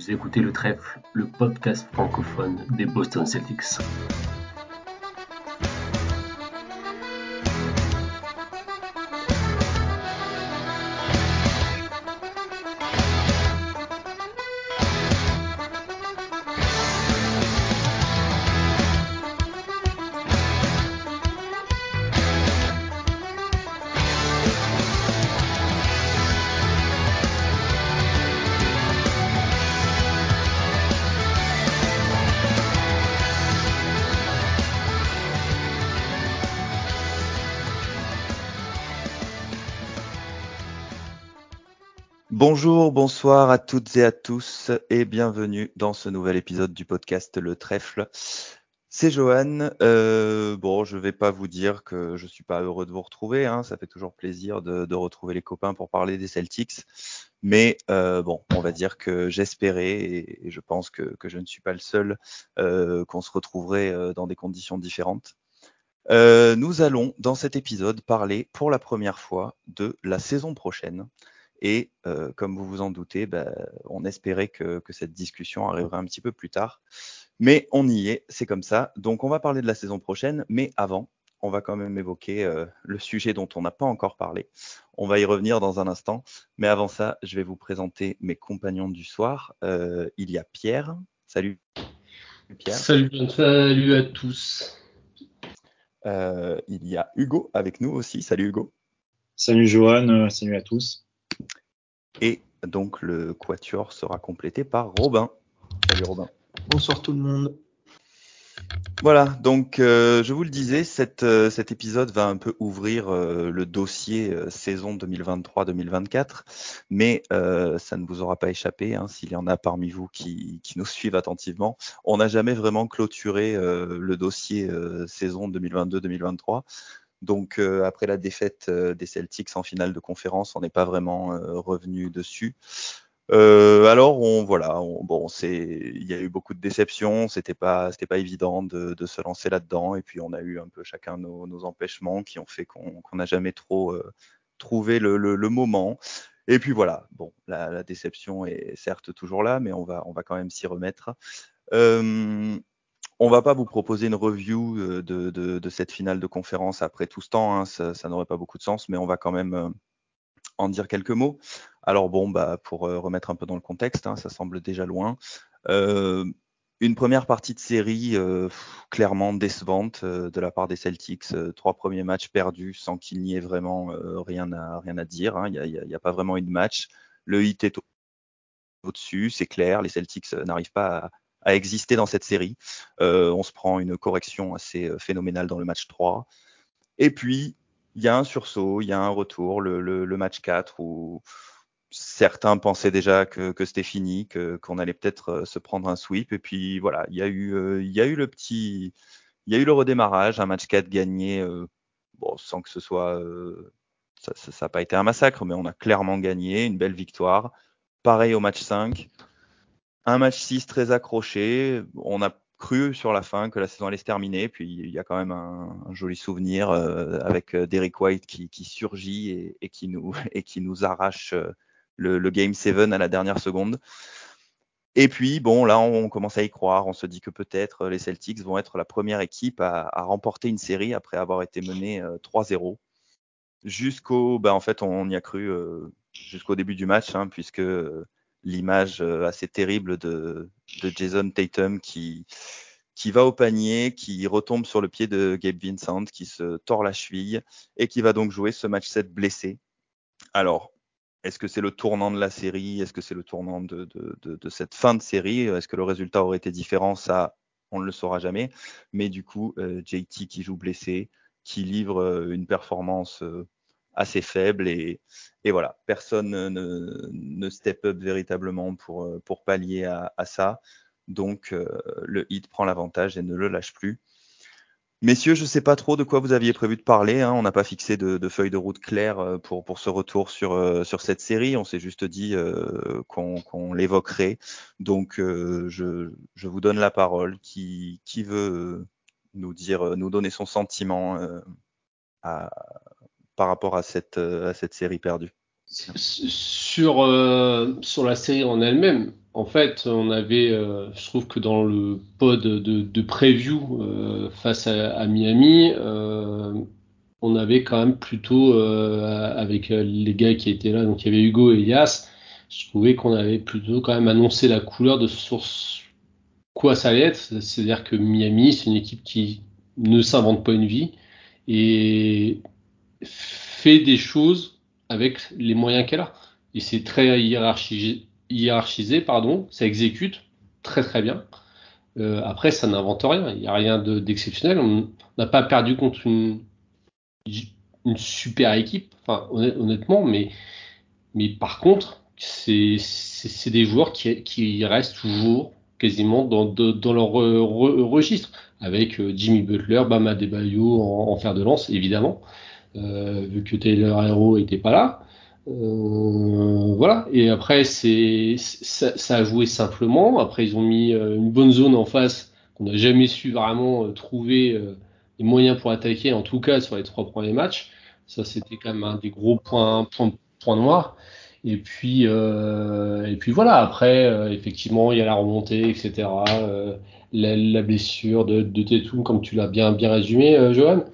Vous écoutez le trèfle, le podcast francophone des Boston Celtics. Bonjour, bonsoir à toutes et à tous et bienvenue dans ce nouvel épisode du podcast Le Trèfle. C'est Johan. Euh, bon, je vais pas vous dire que je suis pas heureux de vous retrouver. Hein. Ça fait toujours plaisir de, retrouver les copains pour parler des Celtics. Mais euh, bon, on va dire que j'espérais et, je pense que, je ne suis pas le seul euh, qu'on se retrouverait dans des conditions différentes. nous allons dans cet épisode parler pour la première fois de la saison prochaine. Et euh, comme vous vous en doutez, bah, on espérait que, cette discussion arriverait un petit peu plus tard. Mais on y est, c'est comme ça. Donc on va parler de la saison prochaine, mais avant, on va quand même évoquer euh, le sujet dont on n'a pas encore parlé. On va y revenir dans un instant. Mais avant ça, je vais vous présenter mes compagnons du soir. Euh, il y a Pierre. Salut Pierre. Salut, salut à tous. il y a Hugo avec nous aussi. Salut Hugo. Salut Johan, salut à tous. Et donc le quatuor sera complété par Robin. Salut Robin. Bonsoir tout le monde. Voilà, donc euh, je vous le disais, euh, cet épisode va un peu ouvrir euh, le dossier saison 2023-2024, mais ça ne vous aura pas échappé, hein, s'il y en a parmi vous qui, qui nous suivent attentivement. On n'a jamais vraiment clôturé le dossier saison 2022-2023. Donc euh, après la défaite euh, des Celtics en finale de conférence, on n'est pas vraiment euh, revenu dessus. alors on voilà, bon c'est, il y a eu beaucoup de déceptions, c'était pas c'était pas évident de, se lancer là-dedans et puis on a eu un peu chacun nos, empêchements qui ont fait qu'on n'a jamais trop trouvé le, moment. Et puis voilà, bon la, déception est certes toujours là, mais on va on va quand même s'y remettre. On va pas vous proposer une review euh, de, cette finale de conférence après tout ce temps, hein, ça, n'aurait pas beaucoup de sens, mais on va quand même euh, en dire quelques mots. Alors bon, bah, pour euh, remettre un peu dans le contexte, hein, ça semble déjà loin. une première partie de série clairement décevante de la part des Celtics. trois premiers matchs perdus sans qu'il n'y ait vraiment rien, à, rien à dire. Hein. Il n'y a, pas vraiment eu de match. Le hit est au-dessus, c'est clair. Les Celtics n'arrivent pas à, à exister dans cette série. Euh, on se prend une correction assez euh, phénoménale dans le match 3. Et puis, il y a un sursaut, il y a un retour, le, match 4 où certains pensaient déjà que, que c'était fini, qu'on allait peut-être euh, se prendre un sweep. Et puis voilà, il y a eu, le petit, il y a eu le redémarrage, un match 4 gagné, sans que ce soit, ça n'a pas été un massacre, mais on a clairement gagné, une belle victoire. Pareil au match 5. Un match 6 très accroché. On a cru sur la fin que la saison allait se terminer. Puis il y a quand même un, joli souvenir euh, avec euh, Derek White qui, surgit et, qui nous, arrache euh, le, Game 7 à la dernière seconde. Et puis, bon, là, on, commence à y croire. On se dit que peut-être les Celtics vont être la première équipe à, remporter une série après avoir été menés 3-0. Jusqu'au, ben, en fait, on, y a cru jusqu'au début du match, hein, puisque l'image euh, assez terrible de, Jason Tatum qui, qui va au panier, qui retombe sur le pied de Gabe Vincent, qui se tord la cheville et qui va donc jouer ce match 7 blessé. Alors, est-ce que c'est le tournant de la série? Est-ce que c'est le tournant de, de, de, de, cette fin de série? Est-ce que le résultat aurait été différent? Ça, on ne le saura jamais. Mais du coup, euh, JT qui joue blessé, qui livre euh, une performance assez faible et, et voilà, personne ne, ne, step up véritablement pour, euh, pour pallier à, à ça. Donc euh, le hit prend l'avantage et ne le lâche plus. Messieurs, je ne sais pas trop de quoi vous aviez prévu de parler. Hein. On n'a pas fixé de, de, feuille de route claire euh, pour, pour ce retour sur, sur cette série. On s'est juste dit euh, qu'on l'évoquerait. Donc, euh, je, je, vous donne la parole. Qui, qui veut nous dire, nous donner son sentiment à, par rapport à cette, euh, série perdue sur, euh, sur la série en elle-même, en fait, on avait, euh, je trouve que dans le pod de, de preview face à, Miami, on avait quand même plutôt, avec les gars qui étaient là, donc il y avait Hugo et Elias, je trouvais qu'on avait plutôt quand même annoncé la couleur de source quoi ça allait être. C'est-à-dire que Miami, c'est une équipe qui ne s'invente pas une vie et fait des choses avec les moyens qu'elle a. Et c'est très hiérarchisé pardon, ça exécute très très bien. Euh, après, ça n'invente rien, il n'y a rien d'exceptionnel. on n'a pas perdu contre une, super équipe, honnêtement, mais, mais par contre, c'est des joueurs qui, qui, restent toujours quasiment dans, dans leur registre, avec euh, Jimmy Butler, Bama Debayo en, fer de lance, évidemment, vu que Taylor Hero n'était pas là. Euh, voilà. Et après, c'est ça, ça, a joué simplement. Après, ils ont mis euh, une bonne zone en face qu'on n'a jamais su vraiment euh, trouver les moyens pour attaquer. En tout cas, sur les trois premiers matchs, ça c'était quand même un des gros points points, points noirs. Et puis et puis voilà. Après, effectivement, il y a la remontée, etc. La, la, blessure de, de comme tu l'as bien bien résumé, Johan.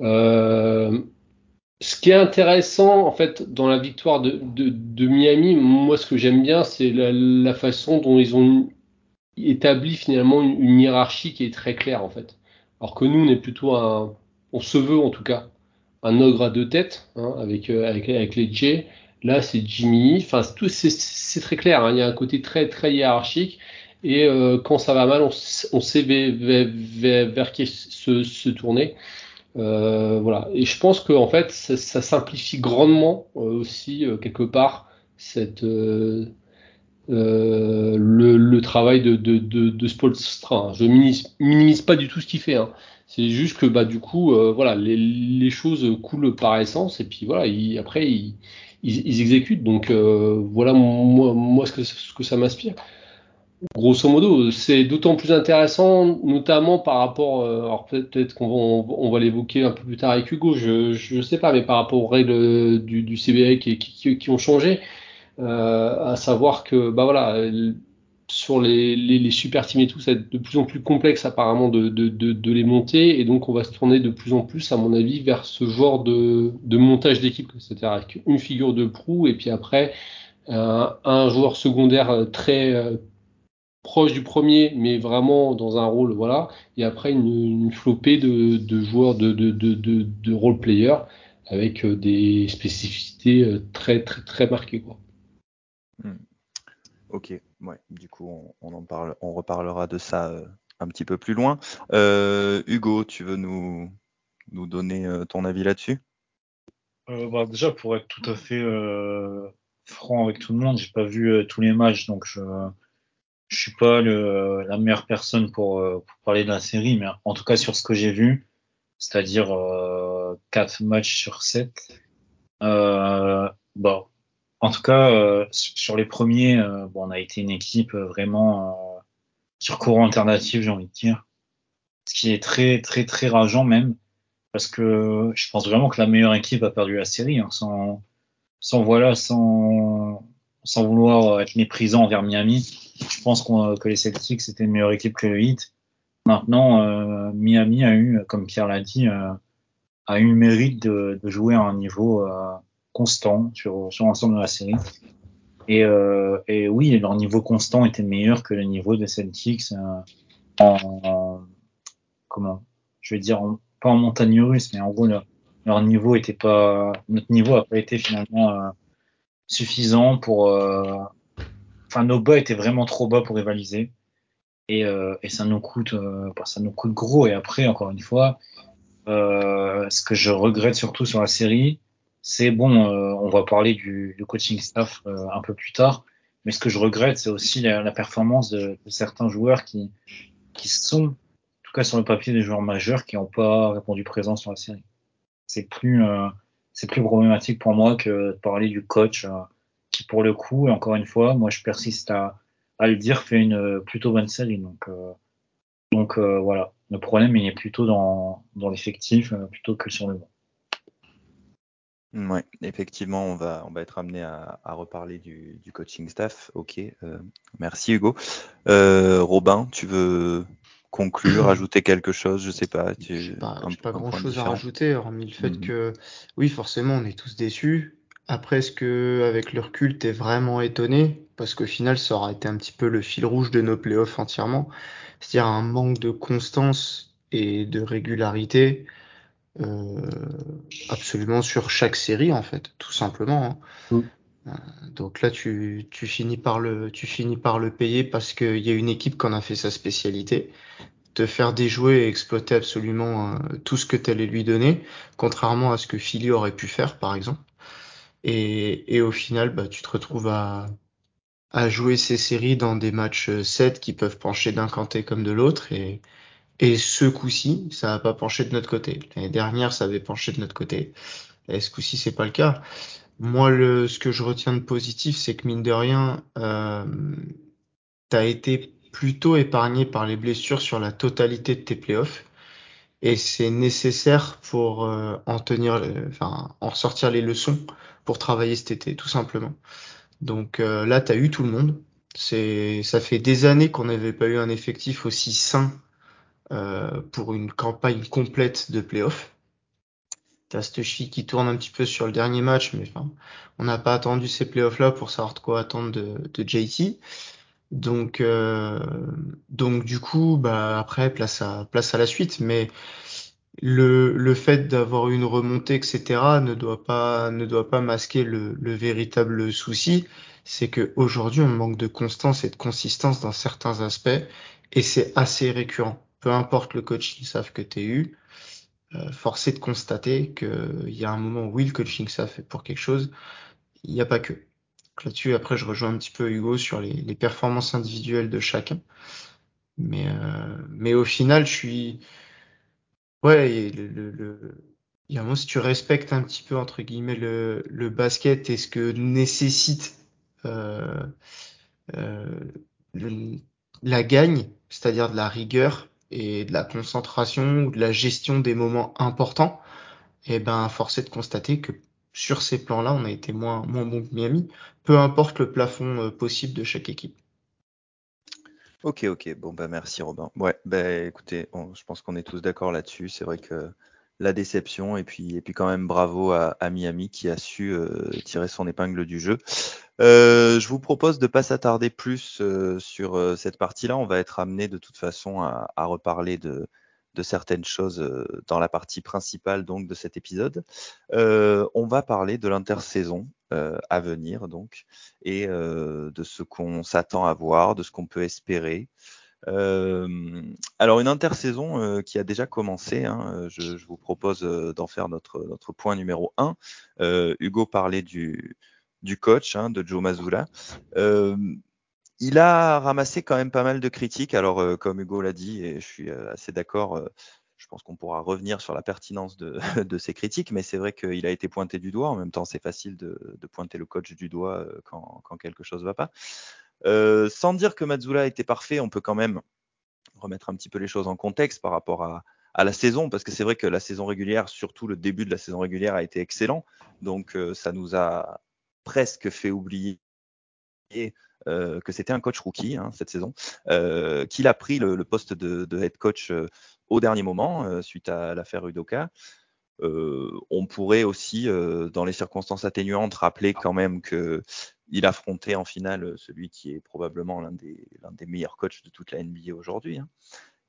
Euh, ce qui est intéressant en fait dans la victoire de, Miami, moi ce que j'aime bien, c'est la, façon dont ils ont établi finalement une, hiérarchie qui est très claire en fait. Alors que nous, on est plutôt un, on se veut en tout cas, un ogre à deux têtes hein, avec, euh, avec, avec les J. Là, c'est Jimmy. Enfin, tout c'est très clair. Hein. Il y a un côté très très hiérarchique. Et euh, quand ça va mal, on, sait vers, qui se tourner. Euh, voilà. Et je pense que en fait, ça, simplifie grandement euh, aussi euh, quelque part cette le, le, travail de, de, de, de Spolstra. Je minimise, pas du tout ce qu'il fait. Hein. C'est juste que bah du coup, voilà, les, les, choses coulent par essence et puis voilà, il, après ils, ils, ils, exécutent. Donc voilà moi, moi ce que, ce que ça m'inspire. Grosso modo, c'est d'autant plus intéressant, notamment par rapport, euh, alors peut-être qu'on va, on, va l'évoquer un peu plus tard avec Hugo, je ne sais pas, mais par rapport aux règles du, du CBA qui, qui, ont changé, euh, à savoir que, bah voilà, sur les, les, super teams et tout, être de plus en plus complexe apparemment de, de, de, les monter, et donc on va se tourner de plus en plus, à mon avis, vers ce genre de, montage d'équipe, c'est-à-dire avec une figure de proue, et puis après, euh, un joueur secondaire très proche du premier, mais vraiment dans un rôle, voilà. Et après, une, une flopée de, de joueurs de, de, de, de, de role players avec euh, des spécificités euh, très, très, très marquées, quoi. Hmm. Ok, ouais. Du coup, on, on, en parle, on reparlera de ça euh, un petit peu plus loin. Euh, Hugo, tu veux nous, nous donner ton avis là-dessus? Euh, bah, Déjà, pour être tout à fait franc avec tout le monde, j'ai pas vu tous les matchs, donc je je suis pas le, la meilleure personne pour, euh, pour, parler de la série, mais en tout cas sur ce que j'ai vu, c'est-à-dire euh, 4 matchs sur 7. Euh, bon, en tout cas, euh, sur les premiers, euh, bon, on a été une équipe vraiment sur courant alternatif, j'ai envie de dire. Ce qui est très, très, très rageant même, parce que je pense vraiment que la meilleure équipe a perdu la série, hein, sans, sans voilà, sans, sans vouloir être méprisant envers Miami je pense que les Celtics c'était une meilleure équipe que le Heat. Maintenant, euh, Miami a eu, comme Pierre l'a dit, euh, a eu le mérite de, de jouer à un niveau euh, constant sur, sur l'ensemble de la série. Et, euh, et, oui, leur niveau constant était meilleur que le niveau des Celtics euh, en, en, comment Je vais dire pas en montagne russe, mais en gros leur, leur, niveau était pas notre niveau a pas été finalement euh, suffisant pour enfin nos bas étaient vraiment trop bas pour rivaliser. Et, euh, ça nous coûte euh, ça nous coûte gros. Et après encore une fois euh, ce que je regrette surtout sur la série c'est bon on va parler du, coaching staff un peu plus tard. Mais ce que je regrette c'est aussi la, performance de, certains joueurs qui sont en tout cas sur le papier des joueurs majeurs qui n'ont pas répondu présent sur la série. C'est plus c'est plus problématique pour moi que de parler du coach qui pour le coup, encore une fois, moi je persiste à, à le dire, fait une euh, plutôt bonne série. Donc, euh, donc euh, voilà, le problème il est plutôt dans, dans l'effectif plutôt que sur le banc. Oui, effectivement, on va, on va être amené à, reparler du, coaching staff. Ok, euh, merci Hugo. Euh, Robin, tu veux conclure, ajouter quelque chose? Je sais pas. Je n'ai pas, pas grand chose à rajouter, hormis le fait mhm. que, oui, forcément, on est tous déçus. Après, est-ce que, avec le recul, tu es vraiment étonné? Parce qu'au final, ça aura été un petit peu le fil rouge de nos playoffs entièrement. C'est-à-dire un manque de constance et de régularité euh, absolument sur chaque série en fait, tout simplement. Hein. Mm. Euh, donc là, tu, tu, finis par le, tu finis par le payer parce qu'il y a une équipe qui en a fait sa spécialité. Te faire déjouer et exploiter absolument euh, tout ce que tu allais lui donner, contrairement à ce que Philly aurait pu faire, par exemple. Et, et au final, bah, tu te retrouves à, à jouer ces séries dans des matchs 7 qui peuvent pencher d'un côté comme de l'autre. Et, et ce coup-ci, ça n'a pas penché de notre côté. L'année dernière, ça avait penché de notre côté. Et ce coup-ci, c'est pas le cas. Moi, le, ce que je retiens de positif, c'est que mine de rien, euh, tu as été plutôt épargné par les blessures sur la totalité de tes playoffs. Et c'est nécessaire pour euh, en tenir, enfin, en ressortir les leçons pour travailler cet été, tout simplement. Donc euh, là, tu eu tout le monde. C'est, ça fait des années qu'on n'avait pas eu un effectif aussi sain euh, pour une campagne complète de playoff. T'as Stuchy qui tourne un petit peu sur le dernier match, mais enfin, on n'a pas attendu ces playoffs-là pour savoir de quoi attendre de JT. Donc, euh, donc du coup, bah après, place à place à la suite. Mais le, fait d'avoir une remontée, etc., ne doit pas ne doit pas masquer le, le véritable souci. C'est que aujourd'hui, on manque de constance et de consistance dans certains aspects, et c'est assez récurrent peu importe le coaching staff que tu eu, euh, forcé de constater qu'il y a un moment où oui, le coaching staff fait pour quelque chose, il n'y a pas que. Là-dessus, après, je rejoins un petit peu Hugo sur les, performances individuelles de chacun. Mais, euh, mais au final, je suis. Ouais, le, le, il y a un moment, si tu respectes un petit peu, entre guillemets, le, le basket et ce que nécessite euh, euh, la gagne, c'est-à-dire de la rigueur, et de la concentration ou de la gestion des moments importants, et eh ben force est de constater que sur ces plans-là, on a été moins, moins bon que Miami, peu importe le plafond euh, possible de chaque équipe. Ok, ok, bon bah merci Robin. Ouais, bah écoutez, je pense qu'on est tous d'accord là-dessus. C'est vrai que la déception et puis et puis quand même bravo à, Miami qui a su euh, tirer son épingle du jeu. Euh, je vous propose de pas s'attarder plus sur cette partie-là. On va être amené de toute façon à, reparler de, certaines choses dans la partie principale donc de cet épisode. on va parler de l'intersaison à venir donc et de ce qu'on s'attend à voir, de ce qu'on peut espérer. alors une intersaison qui a déjà commencé, hein, je, vous propose d'en faire notre, point numéro 1. Hugo parlait du, coach, hein, de Joe Mazzulla. Euh, il a ramassé quand même pas mal de critiques. Alors, euh, comme Hugo l'a dit, et je suis euh, assez d'accord, je pense qu'on pourra revenir sur la pertinence de, ces critiques, mais c'est vrai qu'il a été pointé du doigt. En même temps, c'est facile de, pointer le coach du doigt quand, quelque chose ne va pas. sans dire que Mazzulla était parfait, on peut quand même remettre un petit peu les choses en contexte par rapport à la saison, parce que c'est vrai que la saison régulière, surtout le début de la saison régulière, a été excellent. Donc, ça nous a presque fait oublier euh, que c'était un coach rookie hein, cette saison, euh, qu'il a pris le, poste de, head coach euh, au dernier moment suite à l'affaire Udoka. on pourrait aussi, dans les circonstances atténuantes, rappeler quand même que il affrontait en finale celui qui est probablement l'un des, des, meilleurs coachs de toute la NBA aujourd'hui. Hein.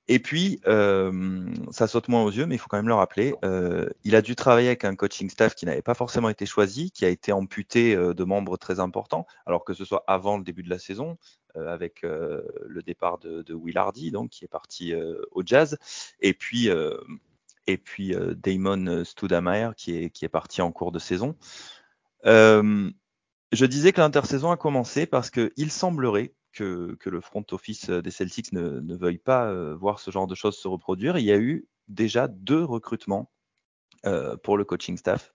Et puis, euh, ça saute moins aux yeux, mais il faut quand même le rappeler, euh, il a dû travailler avec un coaching staff qui n'avait pas forcément été choisi, qui a été amputé euh, de membres très importants, alors que ce soit avant le début de la saison, avec le départ de, de, Will Hardy, donc qui est parti au Jazz, et puis et puis Damon Stoudamire qui est qui est parti en cours de saison. je disais que l'intersaison a commencé parce qu'il semblerait que, le front office des Celtics ne, veuille pas euh, voir ce genre de choses se reproduire. Il y a eu déjà deux recrutements euh, pour le coaching staff.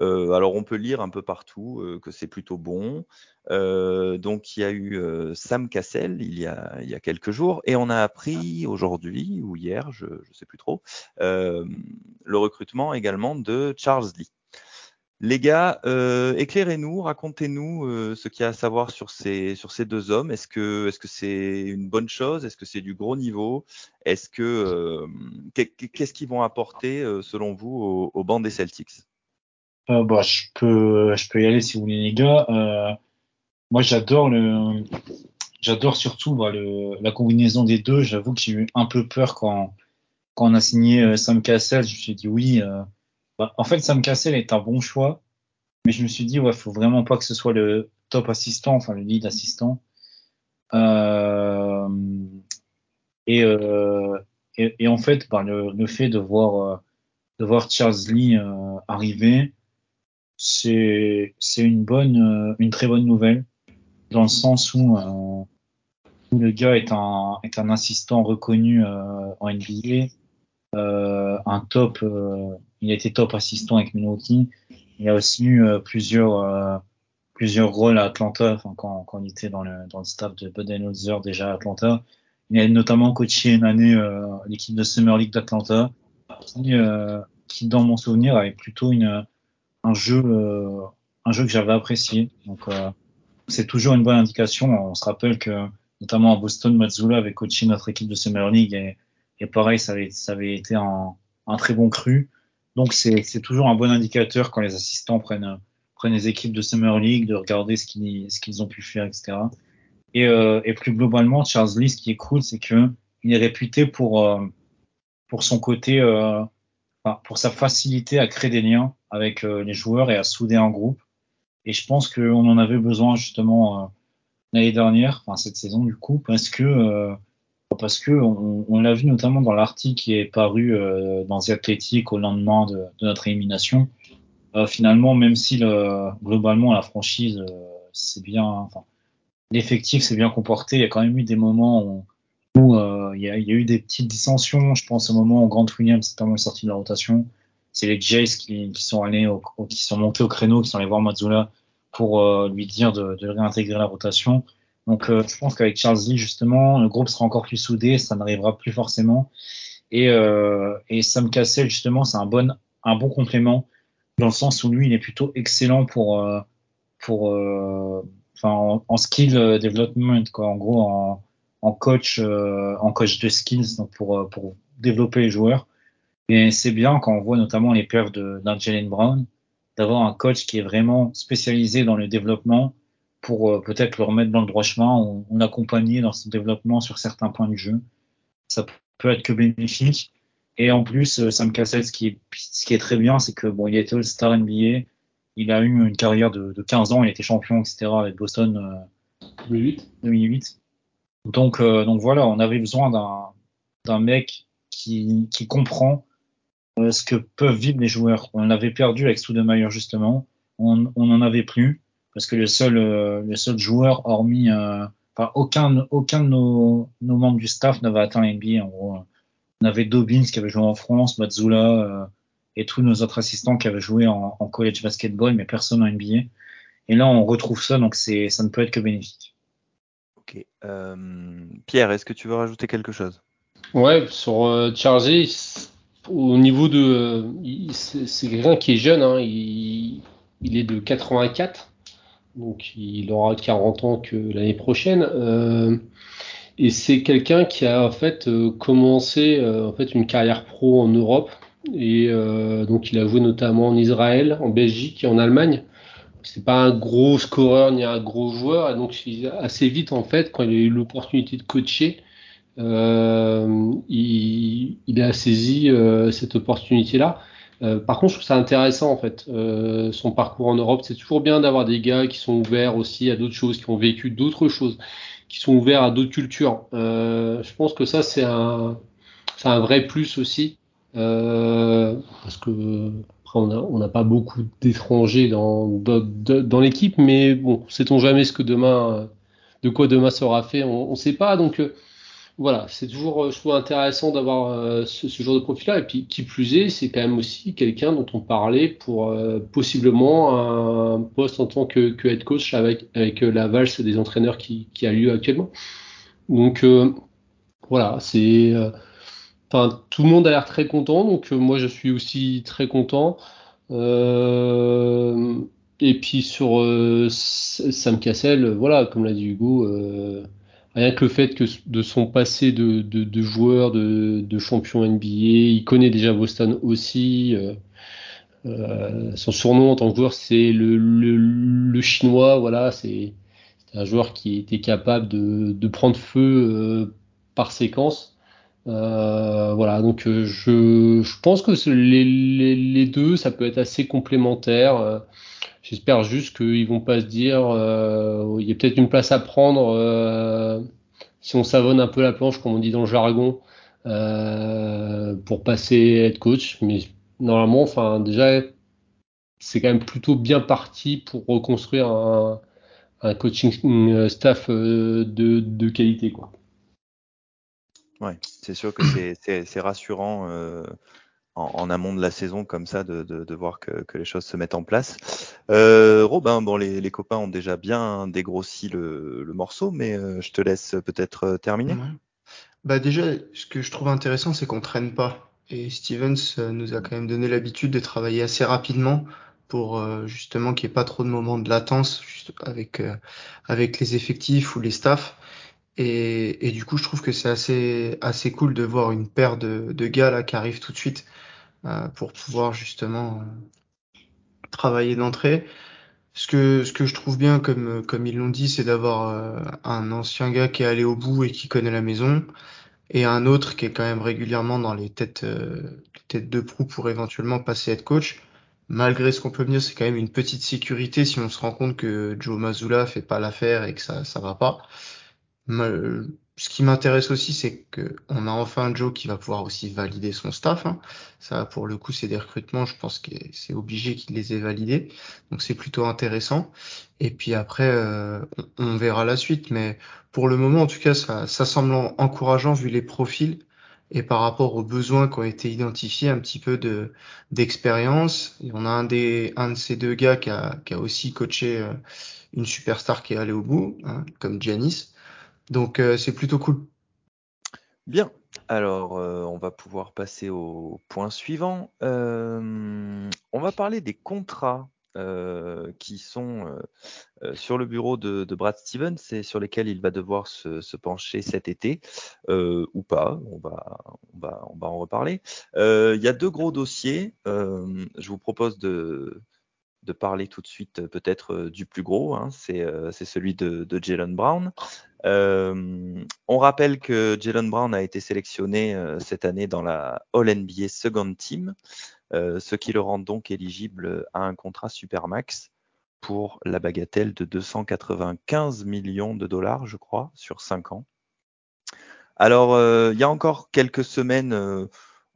Euh, alors on peut lire un peu partout que c'est plutôt bon. donc il y a eu Sam Cassell il y a, il y a quelques jours et on a appris aujourd'hui ou hier, je ne sais plus trop, le recrutement également de Charles Lee. Les gars, euh, éclairez-nous, racontez-nous euh, ce qu'il y a à savoir sur ces, sur ces deux hommes. Est-ce que est-ce c'est une bonne chose? Est-ce que c'est du gros niveau? Est-ce que euh, qu'est-ce qu'ils vont apporter selon vous au, au banc des Celtics? Bah, je peux je peux y aller si vous voulez les gars. moi j'adore le j'adore surtout bah, le, la combinaison des deux. J'avoue que j'ai eu un peu peur quand quand on a signé Sam Cassell. Je me suis dit oui. Bah, en fait, Sam Cassell est un bon choix, mais je me suis dit, ouais, faut vraiment pas que ce soit le top assistant, enfin le lead assistant. Euh, et, euh, et, en fait, bah, le, fait de voir, euh, de voir Charles Lee euh, arriver, c'est une bonne, euh, une très bonne nouvelle dans le sens où, le gars est un est un assistant reconnu en NBA, un top il a été top assistant avec Milwaukee. Il a aussi eu euh, plusieurs euh, plusieurs rôles à Atlanta, enfin, quand, quand il était dans le, dans le staff de Budenholzer déjà à Atlanta. Il a notamment coaché une année euh, l'équipe de Summer League d'Atlanta, qui, qui, dans mon souvenir, avait plutôt une, un jeu un jeu que j'avais apprécié. Donc c'est toujours une bonne indication. On se rappelle que notamment à Boston, Mazzula avait coaché notre équipe de Summer League et, et pareil, ça avait, ça avait été un, un très bon cru. Donc c'est toujours un bon indicateur quand les assistants prennent, prennent les équipes de Summer League, de regarder ce qu'ils ce qu'ils ont pu faire, etc. Et, euh, et plus globalement, Charles Lee, ce qui est cool, c'est que il est réputé pour euh, pour son côté, euh, pour sa facilité à créer des liens avec euh, les joueurs et à souder un groupe. Et je pense qu'on en avait besoin justement euh, l'année dernière, enfin cette saison du coup, parce que euh, parce que on, l'a vu notamment dans l'article qui est paru euh, dans The Athletic au lendemain de, notre élimination. Euh, finalement, même si le, globalement la franchise euh, c'est bien, l'effectif s'est bien comporté, il y a quand même eu des moments où, euh, il, y a, eu des petites dissensions. Je pense au moment où Grant Williams est pas sorti de la rotation. C'est les Jays qui, sont allés, au, qui sont montés au créneau, qui sont allés voir Mazzula pour lui dire de réintégrer la rotation. Donc euh, je pense qu'avec Charles Lee, justement, le groupe sera encore plus soudé, ça n'arrivera plus forcément. Et, euh, Sam Cassell, justement, c'est un bon, un bon complément dans le sens où lui, il est plutôt excellent pour, euh, pour, enfin, en, skill development, quoi. En gros, en, coach, en coach de skills, donc pour, pour développer les joueurs. Et c'est bien quand on voit notamment les perfs d'un Brown, d'avoir un coach qui est vraiment spécialisé dans le développement pour euh, peut-être le remettre dans le droit chemin, on, on accompagner dans son développement sur certains points du jeu. Ça peut être que bénéfique. Et en plus, euh, Sam Cassell, ce qui est, ce qui est très bien, c'est que bon, il a été All-Star NBA, il a eu une carrière de, de, 15 ans, il a été champion, etc. avec Boston euh, 2008. 2008. Donc, euh, donc voilà, on avait besoin d'un mec qui, qui comprend euh, ce que peuvent vivre les joueurs. On l'avait perdu avec Stoudemire justement, on, on en avait plus parce que le seul, euh, le seul joueur, hormis, euh, enfin, aucun, aucun de nos, nos membres du staff n'avait atteint l'NBA. En gros, on avait Dobbins qui avait joué en France, Mazzula euh, et tous nos autres assistants qui avaient joué en, en, college basketball, mais personne en NBA. Et là, on retrouve ça, donc c'est, ça ne peut être que bénéfique. Ok. Pierre, est-ce que tu veux rajouter quelque chose? Ouais, sur euh, Chargé, au niveau de, c'est quelqu'un qui est jeune, hein, il, il est de 84 donc il aura 40 ans que l'année prochaine. Euh, et c'est quelqu'un qui a en fait euh, commencé euh, une carrière pro en Europe et donc il a joué notamment en Israël, en Belgique et en Allemagne. C'est pas un gros scoreur ni un gros joueur et donc assez vite en fait quand il a eu l'opportunité de coacher, il, il, a saisi cette opportunité là. Euh, par contre, je trouve ça intéressant en fait. Euh, son parcours en Europe, c'est toujours bien d'avoir des gars qui sont ouverts aussi à d'autres choses, qui ont vécu d'autres choses, qui sont ouverts à d'autres cultures. Euh, je pense que ça, c'est un, vrai plus aussi, parce que on n'a pas beaucoup d'étrangers dans, dans, dans l'équipe, mais bon, sait-on jamais ce que demain, de quoi demain sera fait, on ne sait pas. Donc voilà, c'est toujours, euh, intéressant d'avoir euh, ce, genre de profil-là. Et puis, qui plus est, c'est quand même aussi quelqu'un dont on parlait pour euh, possiblement un poste en tant que, head coach avec, la valse des entraîneurs qui, a lieu actuellement. Donc, voilà, c'est. Enfin, tout le monde a l'air très content, donc moi je suis aussi très content. et puis sur Sam Cassell, voilà, comme l'a dit Hugo, rien que le fait que de son passé de, de, de joueur, de, de, champion NBA, il connaît déjà Boston aussi. Euh, son surnom en tant que joueur, c'est le, le, le, chinois. Voilà, c'est un joueur qui était capable de, prendre feu euh, par séquence. Euh, voilà, donc euh, je, je pense que les, les, les, deux, ça peut être assez complémentaire. Euh, j'espère juste qu'ils vont pas se dire, il y a peut-être une place à prendre si on savonne un peu la planche, comme on dit dans le jargon, pour passer head coach. Mais normalement, enfin déjà, c'est quand même plutôt bien parti pour reconstruire un, coaching euh, staff euh, de, de qualité, quoi. Ouais, c'est sûr que c'est rassurant euh, en, en, amont de la saison comme ça de, de, de voir que, que, les choses se mettent en place. Euh, Robin, bon, les, les, copains ont déjà bien dégrossi le, le morceau, mais euh, je te laisse peut-être terminer. Ouais. Bah déjà, ce que je trouve intéressant, c'est qu'on traîne pas. Et Stevens euh, nous a quand même donné l'habitude de travailler assez rapidement pour euh, justement qu'il n'y ait pas trop de moments de latence avec, euh, avec les effectifs ou les staffs. Et, du coup, je trouve que c'est assez, assez cool de voir une paire de, de gars là qui arrivent tout de suite pour pouvoir justement travailler d'entrée. Ce que, ce que je trouve bien, comme, comme ils l'ont dit, c'est d'avoir un ancien gars qui est allé au bout et qui connaît la maison et un autre qui est quand même régulièrement dans les têtes, euh, têtes de proue pour éventuellement passer être coach. Malgré ce qu'on peut venir, c'est quand même une petite sécurité si on se rend compte que Joe Mazzulla fait pas l'affaire et que ça ça va pas. Ce qui m'intéresse aussi, c'est que on a enfin Joe qui va pouvoir aussi valider son staff. Hein. Ça, pour le coup, c'est des recrutements. Je pense que c'est obligé qu'il les ait validés. Donc c'est plutôt intéressant. Et puis après, euh, on, verra la suite. Mais pour le moment, en tout cas, ça, semble encourageant vu les profils et par rapport aux besoins qui ont été identifiés, un petit peu de d'expérience. On a un des un de ces deux gars qui a, qui a aussi coaché euh, une superstar qui est allée au bout, hein, comme Giannis. Donc euh, c'est plutôt cool. Bien. Alors, euh, on va pouvoir passer au point suivant. Euh, on va parler des contrats qui sont sur le bureau de, de, Brad Stevens et sur lesquels il va devoir se, se pencher cet été ou pas. On va, on va, on va en reparler. Il y a deux gros dossiers. je vous propose de de parler tout de suite peut-être du plus gros, hein, c'est celui de, Jalen Brown. Euh, on rappelle que Jalen Brown a été sélectionné euh, cette année dans la All-NBA Second Team, euh, ce qui le rend donc éligible à un contrat Supermax pour la bagatelle de 295 millions de dollars, je crois, sur 5 ans. Alors, il y a encore quelques semaines,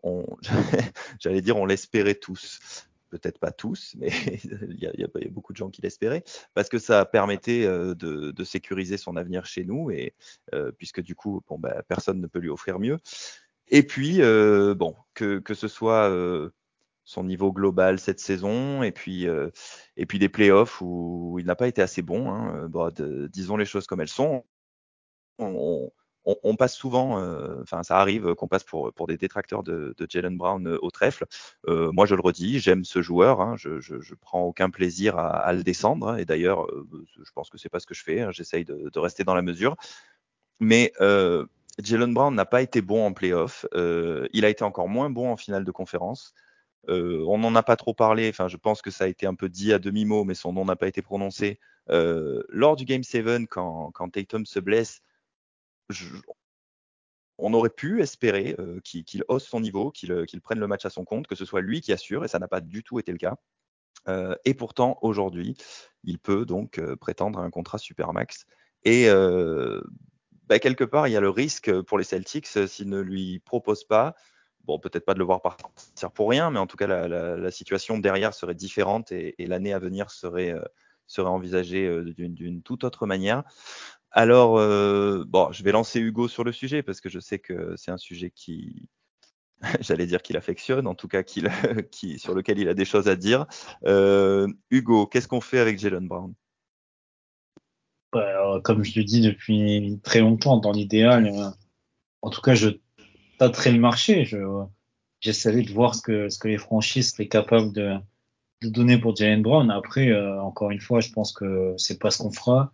j'allais dire, on l'espérait tous peut-être pas tous, mais il y, a, beaucoup de gens qui l'espéraient, parce que ça permettait euh, de, sécuriser son avenir chez nous, et euh, puisque du coup, bon, bah, personne ne peut lui offrir mieux. Et puis, euh, bon, que, ce soit son niveau global cette saison, et puis, des playoffs où il n'a pas été assez bon, hein, disons les choses comme elles sont. On, on, on, passe souvent, euh, enfin ça arrive qu'on passe pour, pour des détracteurs de, de Jalen Brown euh, au trèfle. Euh, moi je le redis, j'aime ce joueur, hein, je, je, je, prends aucun plaisir à, à le descendre, et d'ailleurs euh, je pense que c'est pas ce que je fais, hein, j'essaye de, de, rester dans la mesure. Mais Jalen Brown n'a pas été bon en playoff, il a été encore moins bon en finale de conférence. on n'en a pas trop parlé, enfin je pense que ça a été un peu dit à demi-mot, mais son nom n'a pas été prononcé. lors du Game 7, quand, quand Tatum se blesse, on aurait pu espérer euh, qu'il qu hausse son niveau, qu'il euh, qu prenne le match à son compte, que ce soit lui qui assure, et ça n'a pas du tout été le cas. Euh, et pourtant, aujourd'hui, il peut donc prétendre à un contrat supermax. Et bah, quelque part, il y a le risque pour les Celtics s'ils ne lui proposent pas. Bon, peut-être pas de le voir partir pour rien, mais en tout cas, la, situation derrière serait différente et, et l'année à venir serait, serait envisagée d'une toute autre manière. Alors, euh, bon, je vais lancer Hugo sur le sujet parce que je sais que c'est un sujet qui, j'allais dire qu'il affectionne, en tout cas qui, sur lequel il a des choses à dire. Euh, Hugo, qu'est-ce qu'on fait avec Jalen Brown? Alors, Comme je le dis depuis très longtemps, dans l'idéal, euh, en tout cas, je tâterais le marché. Je, j'essaierai de voir ce que, ce que les franchises seraient capables de, de donner pour Jalen Brown. Après, euh, encore une fois, je pense que c'est pas ce qu'on fera.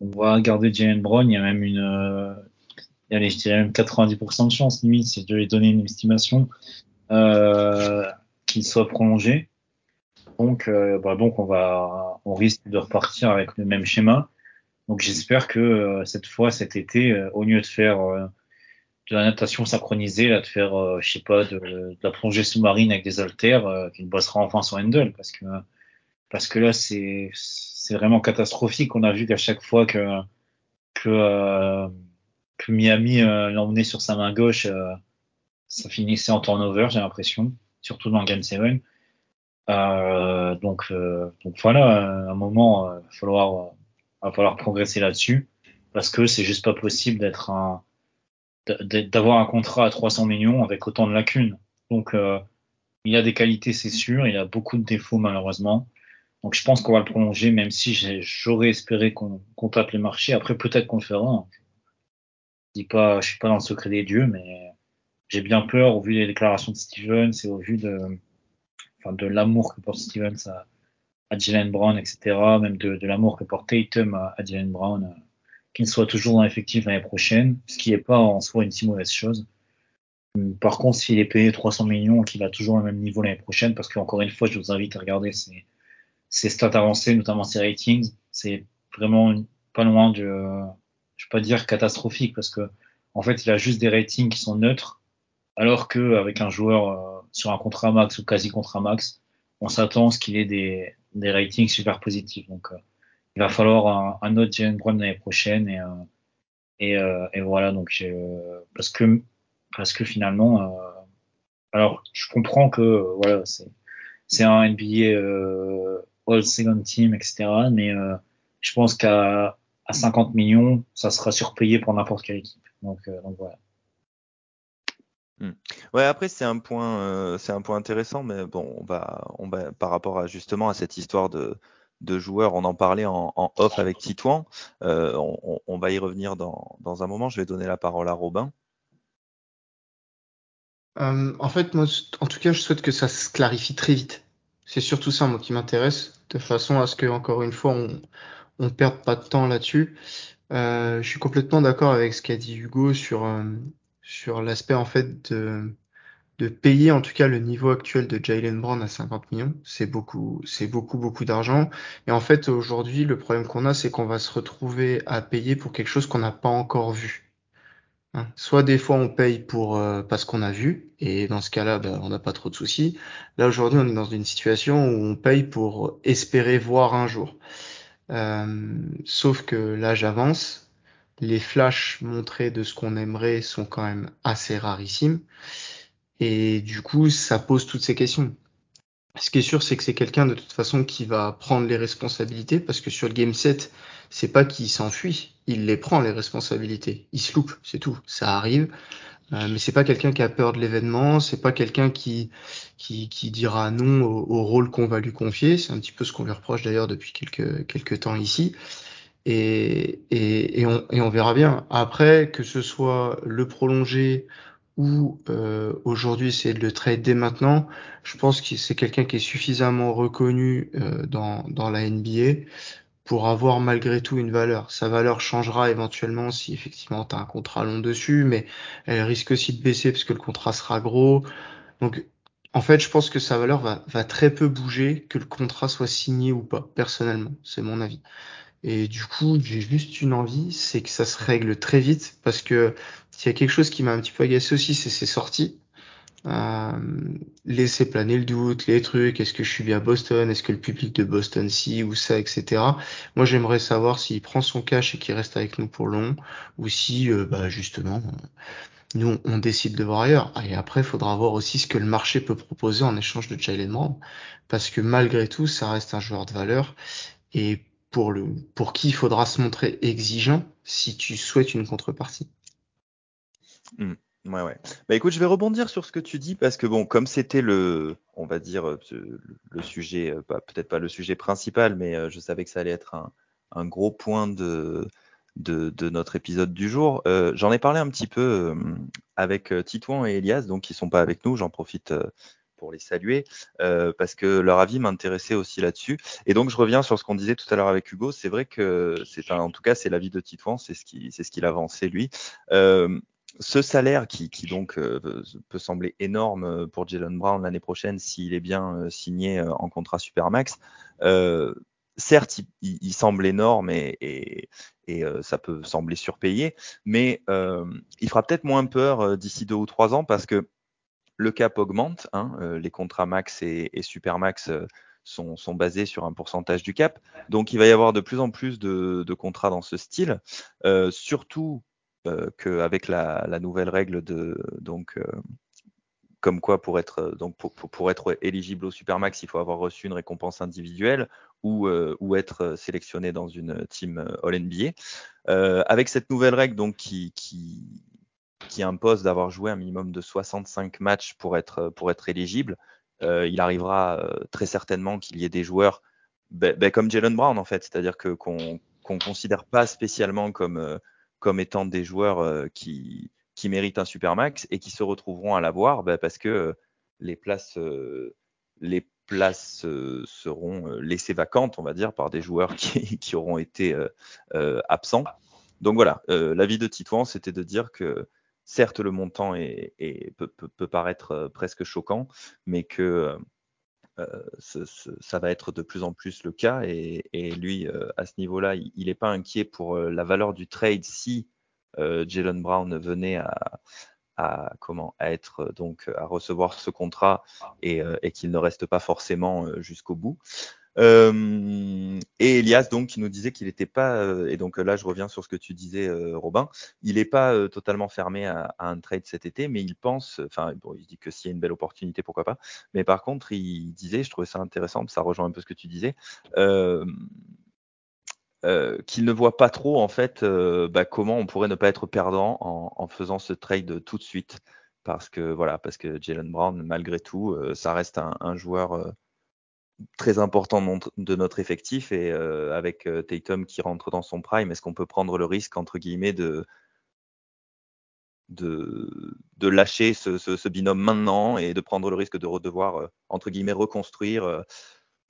On va garder Jalen Brown. Il y a même une, euh, allez, je dirais même 90% de chance limite si je devais donner une estimation euh, qu'il soit prolongé. Donc, euh, bah, donc on va, on risque de repartir avec le même schéma. Donc j'espère que euh, cette fois, cet été, euh, au lieu de faire de la natation synchronisée, là, de faire, je sais pas, de, de, la plongée sous-marine avec des haltères, qu'il bossera enfin sur handle, parce que parce que là c'est vraiment catastrophique. On a vu qu'à chaque fois que que que Miami l'emmenait sur sa main gauche, ça finissait en turnover, j'ai l'impression, surtout dans Game 7. Euh, donc, donc voilà, à un moment, il va falloir va falloir progresser là-dessus parce que c'est juste pas possible d'être un d'avoir un contrat à 300 millions avec autant de lacunes. Donc euh, il a des qualités, c'est sûr, il a beaucoup de défauts malheureusement. Donc je pense qu'on va le prolonger, même si j'aurais espéré qu'on qu tape les marchés. Après peut-être qu'on le fera. Pas, je suis pas dans le secret des dieux, mais j'ai bien peur au vu des déclarations de Stevens et au vu de, enfin, de l'amour que porte Stevens à, à Jalen Brown, etc., même de, de l'amour que porte Tatum à, à Jalen Brown, euh, qu'il soit toujours dans l'effectif l'année prochaine, ce qui n'est pas en soi une si mauvaise chose. Hum, par contre, s'il est payé 300 millions, qu'il a toujours le même niveau l'année prochaine, parce qu'encore une fois, je vous invite à regarder ses, ses stats avancées, notamment ses ratings, c'est vraiment pas loin de, je vais pas dire catastrophique, parce que en fait, il a juste des ratings qui sont neutres, alors que avec un joueur euh, sur un contrat max ou quasi contrat max, on s'attend à ce qu'il ait des, des ratings super positifs. Donc, euh, il va falloir un, un autre Jalen Brown l'année prochaine et, euh, et, euh, et, voilà. Donc, parce que parce que finalement, alors je comprends que voilà, c'est c'est un NBA All Second Team, etc. Mais je pense qu'à à 50 millions, ça sera surpayé pour n'importe quelle équipe. Donc, donc voilà. Mmh. Ouais, après c'est un point, euh, c'est un point intéressant, mais bon, on va, on va par rapport à justement à cette histoire de, de joueurs, on en parlait en, en off avec Titouan. Euh, on, on, va y revenir dans, dans, un moment. Je vais donner la parole à Robin. Euh, en fait, moi, en tout cas, je souhaite que ça se clarifie très vite. C'est surtout ça, moi, qui m'intéresse, de façon à ce que, encore une fois, on, on perde pas de temps là-dessus. Euh, je suis complètement d'accord avec ce qu'a dit Hugo sur euh, sur l'aspect en fait de, de payer en tout cas le niveau actuel de Jalen Brown à 50 millions. C'est beaucoup, c'est beaucoup, beaucoup d'argent. Et en fait, aujourd'hui, le problème qu'on a, c'est qu'on va se retrouver à payer pour quelque chose qu'on n'a pas encore vu. Hein. Soit des fois on paye pour euh, parce qu'on a vu, et dans ce cas-là, ben, on n'a pas trop de soucis. Là aujourd'hui, on est dans une situation où on paye pour espérer voir un jour. Euh, sauf que là, j'avance les flashs montrés de ce qu'on aimerait sont quand même assez rarissimes. Et du coup, ça pose toutes ces questions. Ce qui est sûr, c'est que c'est quelqu'un de toute façon qui va prendre les responsabilités parce que sur le game set, c'est pas qu'il s'enfuit, il les prend les responsabilités. Il se loupe, c'est tout. Ça arrive. Euh, mais c'est pas quelqu'un qui a peur de l'événement, c'est pas quelqu'un qui, dira non au, rôle qu'on va lui confier. C'est un petit peu ce qu'on lui reproche d'ailleurs depuis quelques, temps ici et, on, verra bien. Après, que ce soit le prolonger ou euh, aujourd'hui de le trade dès maintenant, je pense que c'est quelqu'un qui est suffisamment reconnu euh, dans, dans la NBA pour avoir malgré tout une valeur. Sa valeur changera éventuellement si effectivement tu un contrat long dessus, mais elle risque aussi de baisser parce que le contrat sera gros. Donc en fait, je pense que sa valeur va, va très peu bouger, que le contrat soit signé ou pas, personnellement, c'est mon avis. Et du coup, j'ai juste une envie, c'est que ça se règle très vite, parce que s'il y a quelque chose qui m'a un petit peu agacé aussi, c'est ses sorties. Euh, laisser planer le doute, les trucs, est-ce que je suis bien Boston, est-ce que le public de Boston si ou ça, etc. Moi, j'aimerais savoir s'il prend son cash et qu'il reste avec nous pour long, ou si, euh, bah, justement, nous, on décide de voir ailleurs. Et après, il faudra voir aussi ce que le marché peut proposer en échange de Jalen Brown, parce que malgré tout, ça reste un joueur de valeur. Et pour, le, pour qui il faudra se montrer exigeant si tu souhaites une contrepartie. Mmh. Ouais, ouais. Bah écoute, je vais rebondir sur ce que tu dis parce que bon, comme c'était le, on va dire euh, le sujet, euh, peut-être pas le sujet principal, mais euh, je savais que ça allait être un, gros point de, notre épisode du jour. J'en ai parlé un petit peu avec Titouan et Elias, donc qui sont pas avec nous. J'en profite pour les saluer, parce que leur avis m'intéressait aussi là-dessus. Et donc, je reviens sur ce qu'on disait tout à l'heure avec Hugo. C'est vrai que c'est en tout cas, c'est l'avis de Titouan, c'est ce qui, c'est ce qu'il avançait lui. Ce salaire qui, qui donc peut sembler énorme pour Jalen Brown l'année prochaine s'il est bien signé en contrat Supermax, certes, il, semble énorme et, euh, ça peut sembler surpayé, mais euh, il fera peut-être moins peur euh, d'ici deux ou trois ans parce que le cap augmente. Hein, les contrats max et, super max sont, basés sur un pourcentage du cap. Donc, il va y avoir de plus en plus de, contrats dans ce style, surtout qu'avec la, la, nouvelle règle de donc comme quoi pour être euh, donc pour, pour, être éligible au Supermax, il faut avoir reçu une récompense individuelle ou, euh, ou être euh, sélectionné dans une team All NBA. Euh, avec cette nouvelle règle donc qui, qui, qui impose d'avoir joué un minimum de 65 matchs pour être pour être éligible, euh, il arrivera très certainement qu'il y ait des joueurs ben, ben, comme Jalen Brown en fait, c'est-à-dire que qu'on qu'on considère pas spécialement comme comme étant des joueurs qui qui méritent un supermax et qui se retrouveront à l'avoir bah, parce que euh, les places, euh, les places euh, seront laissées vacantes, on va dire, par des joueurs qui, qui auront été absents. Donc voilà, l'avis de Titouan, c'était de dire que certes le montant est, peut, peut, paraître presque choquant, mais que ça va être de plus en plus le cas. Et, lui, à ce niveau-là, il n'est pas inquiet pour la valeur du trade si euh, Jalen Brown venait à, comment à être donc à recevoir ce contrat et, euh, qu'il ne reste pas forcément euh, jusqu'au bout. Euh, et Elias donc qui nous disait qu'il n'était pas et donc là je reviens sur ce que tu disais Robin, il n'est pas totalement fermé à, un trade cet été, mais il pense, enfin bon, il dit que s'il y a une belle opportunité pourquoi pas, mais par contre il disait, je trouvais ça intéressant, ça rejoint un peu ce que tu disais, euh, euh, qu'il ne voit pas trop en fait euh, bah, comment on pourrait ne pas être perdant en, faisant ce trade tout de suite parce que voilà parce que Jalen Brown malgré tout euh, ça reste un, joueur euh, très important de notre effectif et avec Tatum qui rentre dans son prime est-ce qu'on peut prendre le risque entre guillemets de de, de lâcher ce, ce, ce, binôme maintenant et de prendre le risque de devoir entre guillemets reconstruire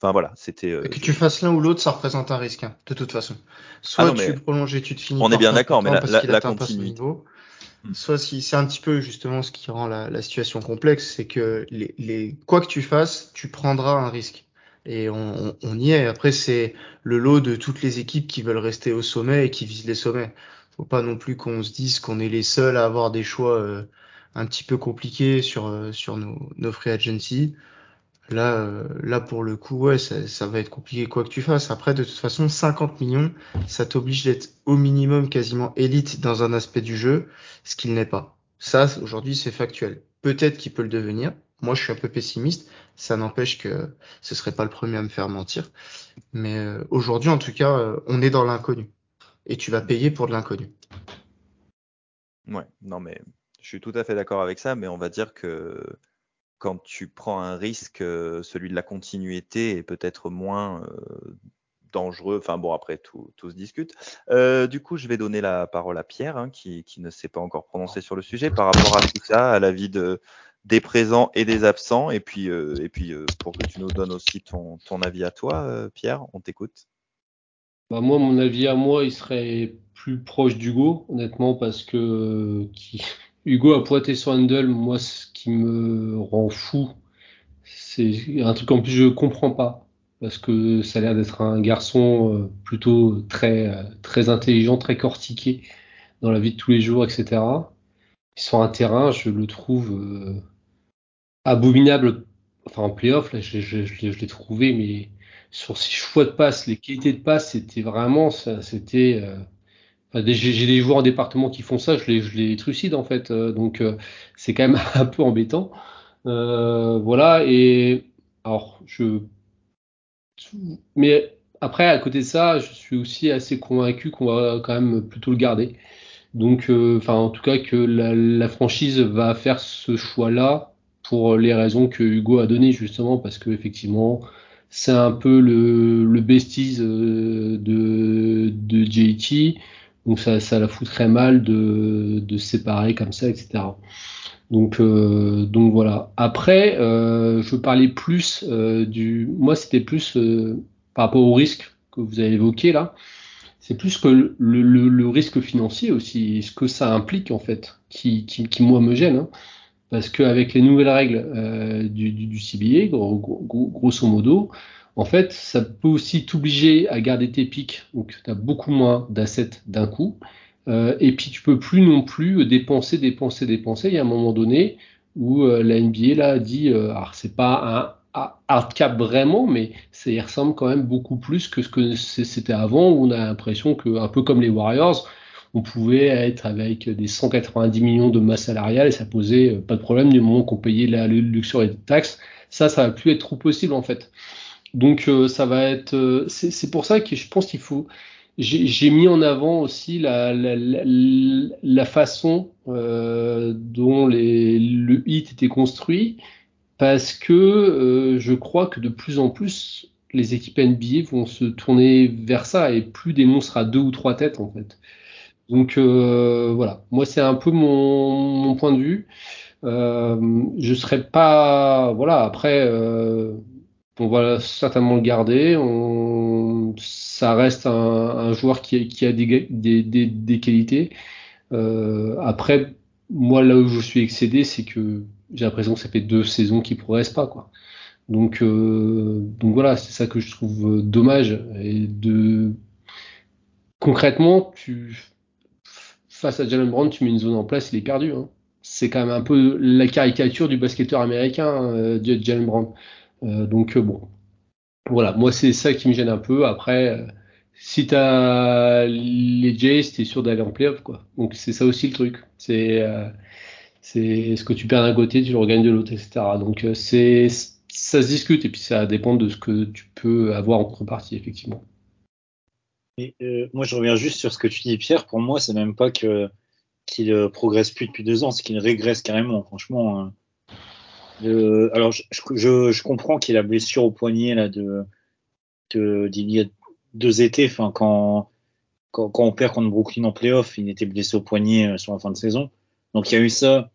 Enfin voilà, c'était. Euh, que tu fasses l'un ou l'autre, ça représente un risque, hein, de toute façon. Soit ah tu prolonges et tu te finis. On est bien d'accord, mais la, la, la continuité. Hmm. Soit si c'est un petit peu justement ce qui rend la, la situation complexe, c'est que les, les, quoi que tu fasses, tu prendras un risque. Et on, on y est. Après, c'est le lot de toutes les équipes qui veulent rester au sommet et qui visent les sommets. Faut pas non plus qu'on se dise qu'on est les seuls à avoir des choix euh, un petit peu compliqués sur euh, sur nos, nos free agency. Là, euh, là pour le coup, ouais, ça, ça, va être compliqué quoi que tu fasses. Après, de toute façon, 50 millions, ça t'oblige d'être au minimum quasiment élite dans un aspect du jeu, ce qu'il n'est pas. Ça, aujourd'hui, c'est factuel. Peut-être qu'il peut le devenir. Moi, je suis un peu pessimiste. Ça n'empêche que ce serait pas le premier à me faire mentir. Mais euh, aujourd'hui, en tout cas, euh, on est dans l'inconnu. Et tu vas payer pour de l'inconnu. Ouais, non, mais je suis tout à fait d'accord avec ça, mais on va dire que quand tu prends un risque, euh, celui de la continuité est peut-être moins dangereux. Enfin bon, après, tout, tout se discute. Du coup, je vais donner la parole à Pierre, hein, qui, qui, ne s'est pas encore prononcé sur le sujet par rapport à tout ça, à l'avis de, des présents et des absents. Et puis, euh, et puis euh, pour que tu nous donnes aussi ton, ton avis à toi, Pierre, on t'écoute. Bah moi, mon avis à moi, il serait plus proche d'Hugo, honnêtement, parce que qui, Hugo a pointé sur Handel. Moi, ce qui me rend fou, c'est un truc en plus je comprends pas parce que ça a l'air d'être un garçon euh, plutôt très euh, très intelligent, très cortiqué dans la vie de tous les jours, etc. Sur un terrain, je le trouve euh, abominable. Enfin, en playoff, là, je, je, je, l'ai trouvé, mais sur six choix de passe, les qualités de passe, c'était vraiment, c'était j'ai des joueurs en département qui font ça, je les, je les trucide en fait, euh, donc euh, c'est quand même un peu embêtant. Euh, voilà, et alors je. Mais après, à côté de ça, je suis aussi assez convaincu qu'on va quand même plutôt le garder. Donc, enfin, en tout cas, que la, la, franchise va faire ce choix-là pour les raisons que Hugo a données, justement, parce que effectivement, c'est un peu le, le besties de, de JT. Donc ça, ça la foutrait mal de, de se séparer comme ça, etc. Donc, euh, donc voilà. Après, euh, je parlais plus euh, du. Moi, c'était plus par rapport au risque que vous avez évoqué là. C'est plus que le, le, le, risque financier aussi, ce que ça implique en fait, qui, qui, qui moi me gêne. Hein. Parce qu'avec les nouvelles règles du, du, du, CBA, grosso modo, en fait, ça peut aussi t'obliger à garder tes pics, donc tu as beaucoup moins d'assets d'un coup. Euh, et puis tu peux plus non plus dépenser, dépenser, dépenser. Il y a un moment donné où euh, la NBA là dit, euh, alors c'est pas un hard cap vraiment, mais ça ressemble quand même beaucoup plus que ce que c'était avant, où on a l'impression que, un peu comme les Warriors, on pouvait être avec des 190 millions de masse salariale et ça posait pas de problème du moment qu'on payait la luxure et les taxes. Ça, ça va plus être trop possible en fait. Donc ça va être, c'est pour ça que je pense qu'il faut j'ai mis en avant aussi la, la, façon euh, dont le hit était construit, parce que euh, je crois que de plus en plus, les équipes NBA vont se tourner vers ça, et plus des monstres à deux ou trois têtes, en fait. Donc euh, voilà, moi c'est un peu mon, point de vue. Euh, je serais pas, voilà, après, euh, on va certainement le garder. On, ça reste un, joueur qui, a des, qualités. Après, moi, là où je suis excédé, c'est que j'ai l'impression que ça fait deux saisons qu'il progresse pas, quoi. Donc, donc voilà, c'est ça que je trouve dommage. Et de concrètement, tu face à Jalen Brown, tu mets une zone en place, il est perdu. Hein. C'est quand même un peu la caricature du basketteur américain, euh, Jalen Brown. Euh, donc euh, bon, voilà, moi c'est ça qui me gêne un peu. Après, si t'as les Jays, t'es sûr d'aller en playoff, quoi. Donc c'est ça aussi le truc. C'est c'est ce que tu perds d'un côté, tu le regagnes de l'autre, etc. Donc c'est ça se discute et puis ça dépend de ce que tu peux avoir en contrepartie, effectivement. Et, moi, je reviens juste sur ce que tu dis, Pierre. Pour moi, c'est même pas que qu'il progresse plus depuis deux ans, c'est qu'il régresse carrément. Franchement, hein alors, je, comprends qu'il a blessure au poignet là de d'il y a deux étés. Enfin, quand, quand, on perd contre Brooklyn en playoff, il était blessé au poignet euh, sur la fin de saison. Donc il y a eu ça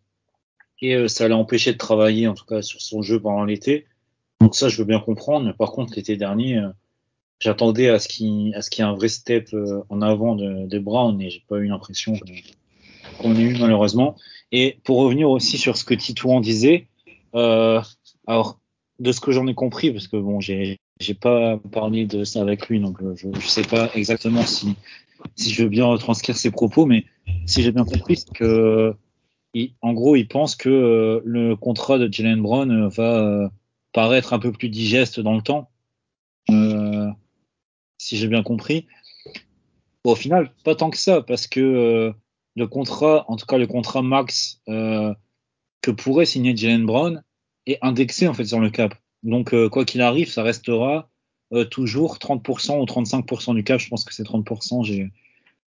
et euh, ça l'a empêché de travailler en tout cas sur son jeu pendant l'été. Donc ça, je veux bien comprendre. Par contre, l'été dernier, euh, j'attendais à ce qu'il à ce y ait un vrai step en avant de, de Brown et j'ai pas eu l'impression qu'on ait eu malheureusement. Et pour revenir aussi sur ce que Titouan disait, euh, alors, de ce que j'en ai compris, parce que bon, j'ai j'ai pas parlé de ça avec lui, donc je, je sais pas exactement si si je veux bien retranscrire ses propos, mais si j'ai bien compris, c'est que il, en gros, il pense que euh, le contrat de Jalen Brown euh, va euh, paraître un peu plus digeste dans le temps. Si j'ai bien compris. Au final, pas tant que ça, parce que le contrat, en tout cas le contrat max que pourrait signer Jalen Brown est indexé en fait sur le cap. Donc euh, quoi qu'il arrive, ça restera euh, toujours 30% ou 35% du cap. Je pense que c'est 30%. J'ai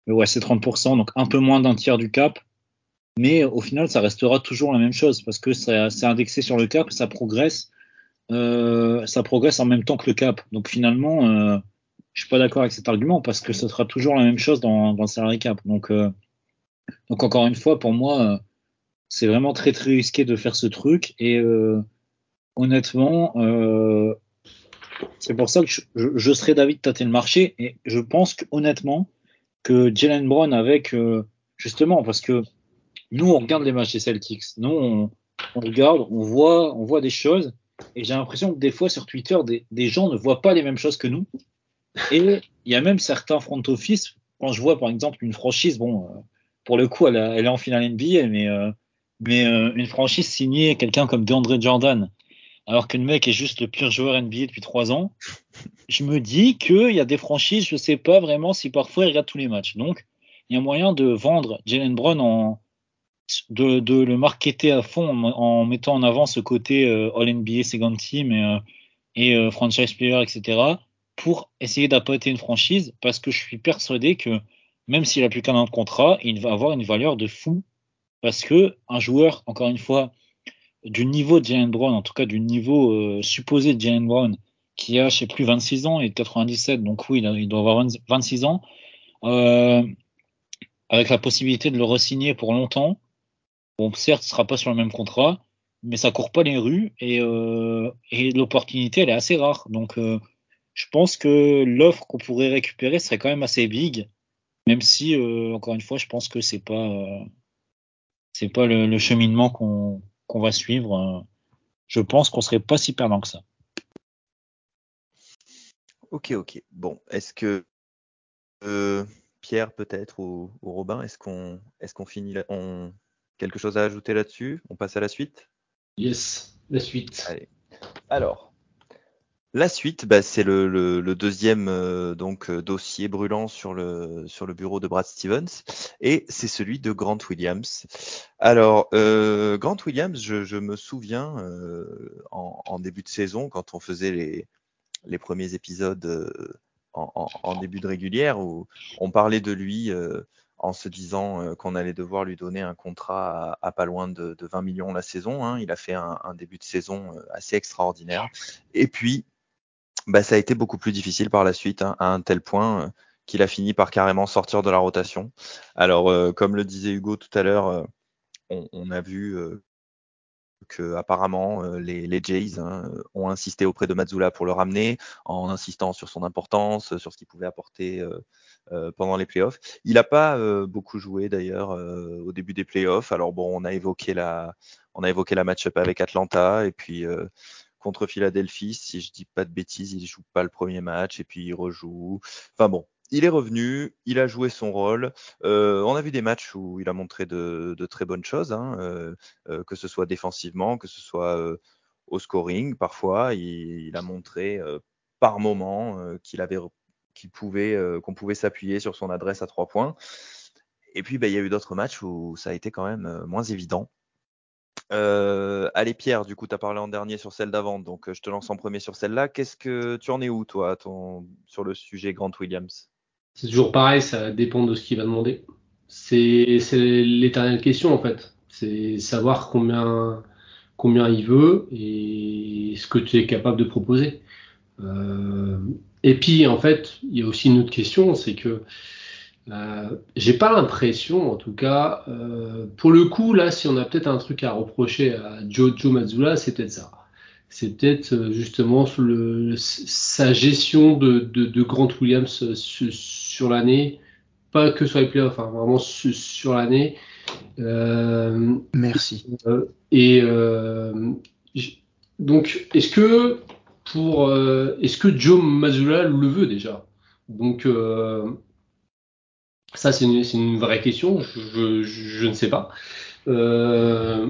ouais, c'est 30%, donc un peu moins d'un tiers du cap. Mais au final, ça restera toujours la même chose parce que c'est indexé sur le cap, ça progresse, euh, ça progresse en même temps que le cap. Donc finalement, euh, je suis pas d'accord avec cet argument parce que ce sera toujours la même chose dans, dans le salary cap. Donc, euh, donc encore une fois, pour moi, c'est vraiment très très risqué de faire ce truc. Et euh, honnêtement, euh, c'est pour ça que je, serais d'avis de tâter le marché. Et je pense que honnêtement que Jalen Brown avec euh, justement parce que nous on regarde les matchs des Celtics, nous on, regarde, on voit, on voit des choses. Et j'ai l'impression que des fois sur Twitter des, gens ne voient pas les mêmes choses que nous et il y a même certains front office quand je vois par exemple une franchise, bon pour le coup elle, elle est en finale NBA mais mais euh, une franchise signée quelqu'un comme DeAndre Jordan, alors que le mec est juste le pire joueur NBA depuis trois ans, je me dis qu'il y a des franchises, je sais pas vraiment si parfois ils regardent tous les matchs. Donc, il y a moyen de vendre Jalen Brown en, de, de le marketer à fond en, mettant en avant ce côté euh, All NBA Second Team et, euh, et euh, franchise player, etc. pour essayer d'apporter une franchise parce que je suis persuadé que même s'il a plus qu'un an de contrat, il va avoir une valeur de fou parce que un joueur, encore une fois, du niveau de Jalen Brown, en tout cas du niveau euh, supposé de Jalen Brown, qui a, je sais plus, 26 ans et 97, donc oui, il, doit avoir 26 ans, euh, avec la possibilité de le resigner pour longtemps, Bon, certes, ce sera pas sur le même contrat, mais ça court pas les rues et, euh, et l'opportunité, elle est assez rare. Donc, je pense que l'offre qu'on pourrait récupérer serait quand même assez big, même si, euh, encore une fois, je pense que c'est pas, euh, c'est pas le, le cheminement qu'on qu'on va suivre. Je pense qu'on serait pas si perdant que ça. Ok, ok. Bon, est-ce que euh, Pierre peut-être ou, ou Robin, est-ce qu'on est-ce qu'on finit là, on... quelque chose à ajouter là-dessus? On passe à la suite? Yes, la suite. Allez. Alors, la suite, bah, c'est le, deuxième euh, donc euh, dossier brûlant sur le sur le bureau de Brad Stevens et c'est celui de Grant Williams. Alors euh, Grant Williams, je, me souviens en, début de saison quand on faisait les les premiers épisodes en, début de régulière où on parlait de lui en se disant qu'on allait devoir lui donner un contrat à, pas loin de, de, 20 millions la saison. Hein. Il a fait un, un, début de saison assez extraordinaire. Et puis, bah, ça a été beaucoup plus difficile par la suite, hein, à un tel point qu'il a fini par carrément sortir de la rotation. Alors, euh, comme le disait Hugo tout à l'heure, euh, on, a vu euh, que apparemment les, les Jays hein, ont insisté auprès de Mazzula pour le ramener, en insistant sur son importance, sur ce qu'il pouvait apporter pendant les playoffs. Il n'a pas beaucoup joué d'ailleurs au début des playoffs. Alors bon, on a évoqué la, on a évoqué la match-up avec Atlanta et puis contre Philadelphie, si je dis pas de bêtises, il joue pas le premier match et puis il rejoue. Enfin bon, il est revenu, il a joué son rôle. Euh, on a vu des matchs où il a montré de, de très bonnes choses, hein, euh, euh, que ce soit défensivement, que ce soit euh, au scoring. Parfois, il, il a montré euh, par moment qu'il avait, qu'il pouvait, qu'on pouvait s'appuyer sur son adresse à trois points. Et puis, bah, il y a eu d'autres matchs où ça a été quand même moins évident. Euh, allez Pierre, du coup tu as parlé en dernier sur celle d'avant, donc je te lance en premier sur celle-là. Qu'est-ce que tu en es où toi sur le sujet Grant Williams? C'est toujours pareil, ça dépend de ce qu'il va demander. C'est l'éternelle question en fait. C'est savoir combien, combien il veut et ce que tu es capable de proposer. Euh, et puis en fait, il y a aussi une autre question, c'est que euh, j'ai pas l'impression, en tout cas, euh, pour le coup, là, si on a peut-être un truc à reprocher à Jojo Mazzula, c'est peut-être ça. C'est peut-être euh, justement le, sa gestion de, de, de Grant Williams sur, sur l'année, pas que sur les playoffs, hein, vraiment sur, sur l'année. Merci. et donc, est-ce que pour, est-ce que Joe Mazzula le veut déjà? Donc ça, c'est une, vraie question. Je, ne sais pas. Euh,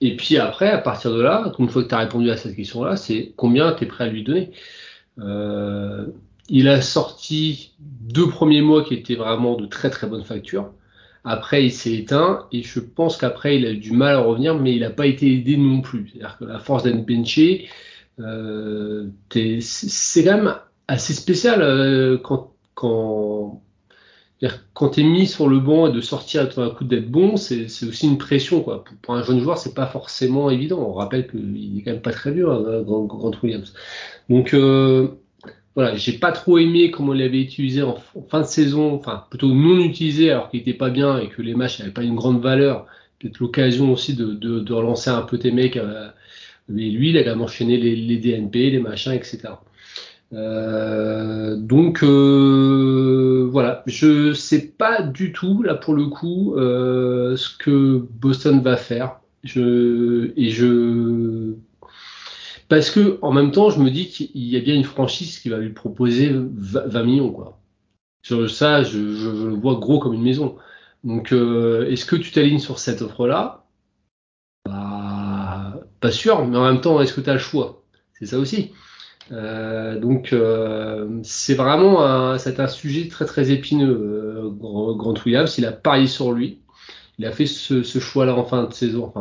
et puis après, à partir de là, une fois que tu as répondu à cette question-là, c'est combien tu es prêt à lui donner. Euh, il a sorti deux premiers mois qui étaient vraiment de très très bonne facture. Après, il s'est éteint et je pense qu'après, il a eu du mal à revenir, mais il n'a pas été aidé non plus. C'est-à-dire que la force d'être benché, euh, c'est quand même assez spécial quand quand tu es mis sur le banc et de sortir à un coup d'être bon, c'est aussi une pression. Quoi. Pour, un jeune joueur, c'est pas forcément évident. On rappelle qu'il est quand même pas très dur, hein, Grant, Grant Williams. Donc euh, voilà, j'ai pas trop aimé comment il avait utilisé en, fin de saison, enfin plutôt non utilisé alors qu'il était pas bien et que les matchs n'avaient pas une grande valeur. Peut-être l'occasion aussi de, relancer un peu tes mecs. Euh, mais lui, il a quand enchaîné les DNP, les machins, etc. Euh, donc euh, voilà, je sais pas du tout là pour le coup euh, ce que Boston va faire. Je et je parce que en même temps je me dis qu'il y a bien une franchise qui va lui proposer 20 millions quoi. Sur ça, je, je, le vois gros comme une maison. Donc euh, est-ce que tu t'alignes sur cette offre là bah, Pas sûr, mais en même temps est-ce que tu as le choix? C'est ça aussi. Euh, donc euh, c'est vraiment un, un sujet très très épineux. Euh, Grant Williams, il a parié sur lui. Il a fait ce, choix-là en fin de saison.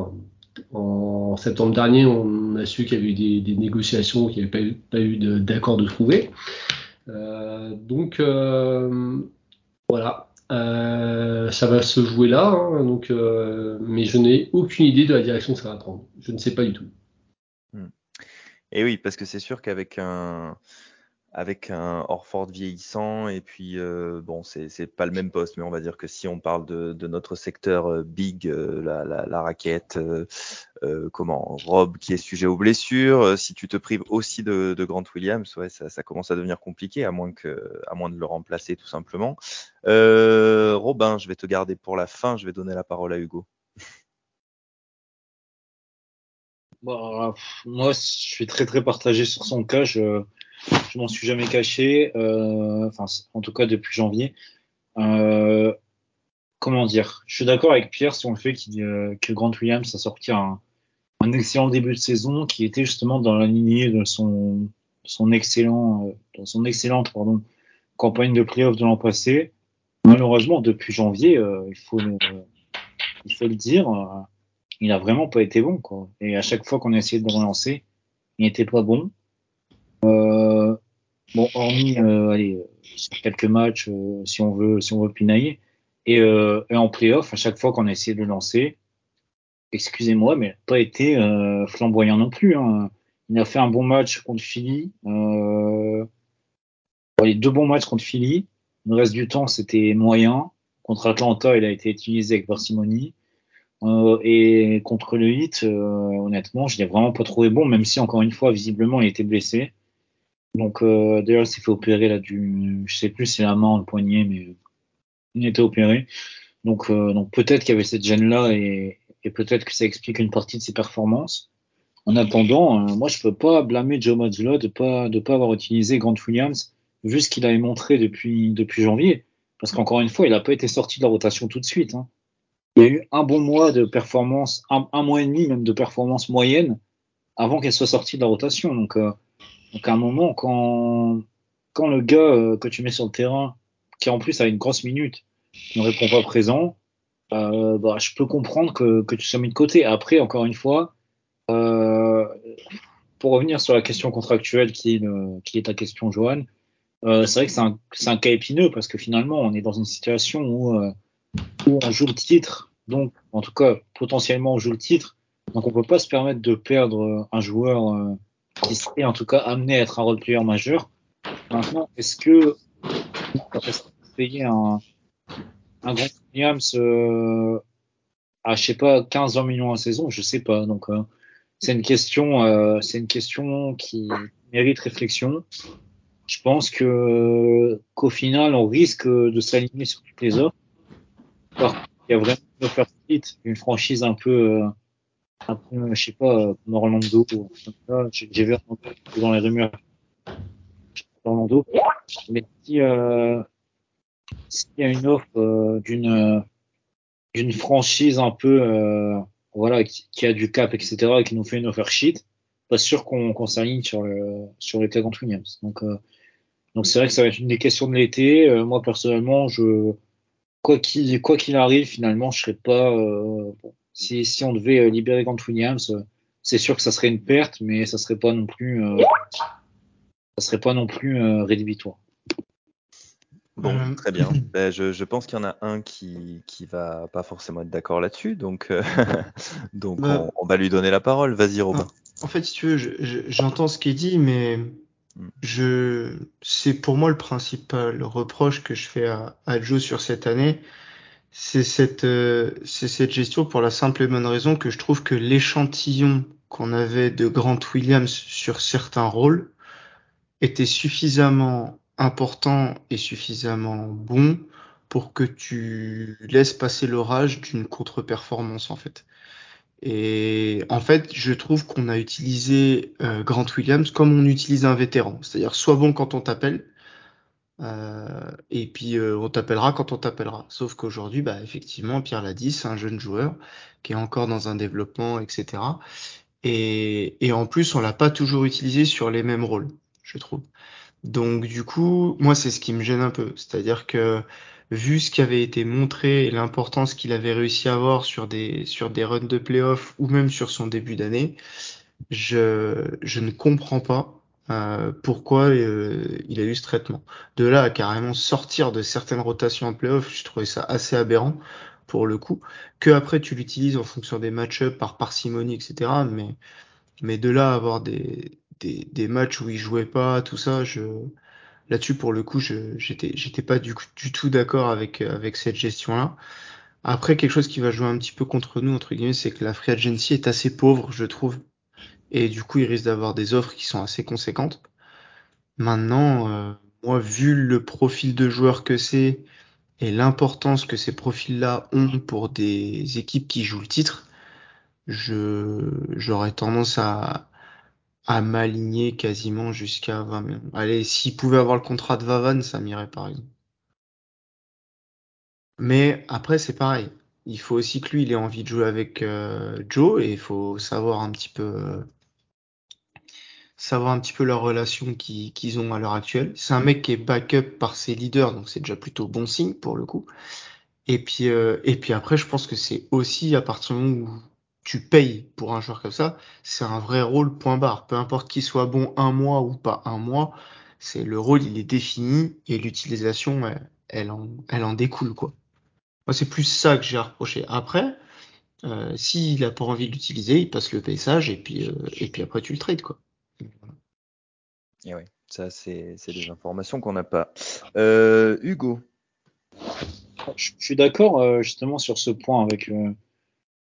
En septembre dernier, on a su qu'il y avait eu des, négociations, qu'il n'y avait pas eu, d'accord de, trouver. Donc voilà, ça va se jouer là. Hein, donc, mais je n'ai aucune idée de la direction que ça va prendre. Je ne sais pas du tout. Et oui, parce que c'est sûr qu'avec un, avec un Orford vieillissant et puis euh, bon c'est pas le même poste mais on va dire que si on parle de, de notre secteur euh, big euh, la, la, la, raquette comment Rob qui est sujet aux blessures si tu te prives aussi de, de Grant Williams ouais ça, ça, commence à devenir compliqué à moins que à moins de le remplacer tout simplement. Robin je vais te garder pour la fin je vais donner la parole à Hugo bah, moi je suis très très partagé sur son cas je je m'en suis jamais caché, euh, en tout cas depuis janvier. Euh, comment dire? Je suis d'accord avec Pierre sur le fait euh, que Grant Williams a sorti un, un, excellent début de saison qui était justement dans la lignée de son, son excellent, dans son excellente pardon, campagne de playoff de l'an passé. Malheureusement, depuis janvier, il faut il faut le dire, il a vraiment pas été bon quoi. Et à chaque fois qu'on a essayé de relancer, il n'était pas bon. Euh, bon, hormis euh, allez, quelques matchs, euh, si on veut, si on veut pinailler, et, euh, et en playoff, à chaque fois qu'on a essayé de lancer, excusez-moi, mais il n'a pas été flamboyant non plus. Hein. Il a fait un bon match contre Philly, euh, les deux bons matchs contre Philly. Le reste du temps, c'était moyen. Contre Atlanta, il a été utilisé avec parcimonie. Euh, et contre le Heat, euh, honnêtement, je l'ai vraiment pas trouvé bon, même si encore une fois, visiblement, il était blessé. Donc euh, d'ailleurs, il s'est fait opérer là du, je sais plus c'est la main, le poignet, mais il été opéré. Donc, euh, donc peut-être qu'il y avait cette gêne là et, et peut-être que ça explique une partie de ses performances. En attendant, euh, moi je peux pas blâmer Joe Mazzulla de pas de pas avoir utilisé Grant Williams vu ce qu'il avait montré depuis depuis janvier, parce qu'encore une fois, il a pas été sorti de la rotation tout de suite. Hein. Il y a eu un bon mois de performance, un, mois et demi même de performance moyenne avant qu'elle soit sortie de la rotation. Donc euh, donc à un moment, quand, quand le gars euh, que tu mets sur le terrain, qui en plus a une grosse minute, ne répond pas présent, euh, bah, je peux comprendre que, que tu sois mis de côté. Après, encore une fois, euh, pour revenir sur la question contractuelle qui est, le, qui est ta question, Johan, euh, c'est vrai que c'est un, un, cas épineux parce que finalement, on est dans une situation où, où on joue le titre, donc en tout cas, potentiellement on joue le titre, donc on peut pas se permettre de perdre un joueur euh, qui serait en tout cas amené à être un role player majeur. Maintenant, est-ce que payer un, un grand Williams euh, à je sais pas 15-20 millions à saison, je sais pas. Donc euh, c'est une question, euh, c'est une question qui mérite réflexion. Je pense que qu'au final, on risque de s'aligner sur toutes les offres. Il y a vraiment une offre une franchise un peu euh, un peu, je sais pas, comme Orlando, j'ai vu dans les rumeurs Orlando. Mais si euh, s'il y a une offre euh, d'une d'une franchise un peu euh, voilà qui, qui, a du cap etc et qui nous fait une offer sheet, pas sûr qu'on qu'on s'aligne sur le sur les Williams. Donc euh, donc c'est vrai que ça va être une des questions de l'été. Euh, moi personnellement, je quoi qu'il quoi qu'il arrive, finalement, je serais pas euh, bon, si, si on devait euh, libérer Grant Williams, euh, c'est sûr que ça serait une perte, mais ça serait pas non plus, euh, ça serait pas non plus euh, rédhibitoire. Bon, très bien. Ben, je, je, pense qu'il y en a un qui qui va pas forcément être d'accord là-dessus, donc euh, donc bah, on, on, va lui donner la parole. Vas-y, Robin. En fait, si tu veux, j'entends je, ce qu'il dit, mais. Je c'est pour moi le principal reproche que je fais à, à Joe sur cette année, c'est cette, euh, c'est cette gestion pour la simple et bonne raison que je trouve que l'échantillon qu'on avait de Grant Williams sur certains rôles était suffisamment important et suffisamment bon pour que tu laisses passer l'orage d'une contre-performance en fait. Et en fait, je trouve qu'on a utilisé euh, Grant Williams comme on utilise un vétéran, c'est-à-dire soit bon quand on t'appelle, euh, et puis euh, on t'appellera quand on t'appellera. Sauf qu'aujourd'hui, bah, effectivement, Pierre l'a dit, c'est un jeune joueur qui est encore dans un développement, etc. Et, et en plus, on l'a pas toujours utilisé sur les mêmes rôles, je trouve. Donc du coup, moi, c'est ce qui me gêne un peu. C'est-à-dire que vu ce qui avait été montré et l'importance qu'il avait réussi à avoir sur des sur des runs de playoff ou même sur son début d'année, je je ne comprends pas euh, pourquoi euh, il a eu ce traitement. De là à carrément sortir de certaines rotations en playoff, je trouvais ça assez aberrant pour le coup. Que après tu l'utilises en fonction des match-ups par parcimonie, etc. Mais Mais de là à avoir des, des, des matchs où il jouait pas, tout ça, je là-dessus pour le coup, je j'étais j'étais pas du, du tout d'accord avec avec cette gestion-là. Après, quelque chose qui va jouer un petit peu contre nous entre guillemets, c'est que la free agency est assez pauvre, je trouve, et du coup, il risque d'avoir des offres qui sont assez conséquentes. Maintenant, euh, moi, vu le profil de joueur que c'est et l'importance que ces profils-là ont pour des équipes qui jouent le titre, je j'aurais tendance à à m'aligner quasiment jusqu'à 20 millions. Allez, s'il pouvait avoir le contrat de Vavan, ça m'irait par exemple. Mais après, c'est pareil. Il faut aussi que lui, il ait envie de jouer avec euh, Joe et il faut savoir un petit peu euh, savoir un petit peu leur relation qu'ils ont à l'heure actuelle. C'est un mec qui est backup par ses leaders, donc c'est déjà plutôt bon signe pour le coup. Et puis euh, et puis après, je pense que c'est aussi à partir du moment où tu payes pour un joueur comme ça, c'est un vrai rôle point barre. Peu importe qu'il soit bon un mois ou pas un mois, c'est le rôle il est défini et l'utilisation elle, en elle en découle quoi. Moi c'est plus ça que j'ai reproché. Après, euh, s'il a pas envie de l'utiliser, il passe le paysage et puis euh, et puis après tu le trades quoi. Et oui, ça c'est des informations qu'on n'a pas. Euh, Hugo. Je, suis d'accord justement sur ce point avec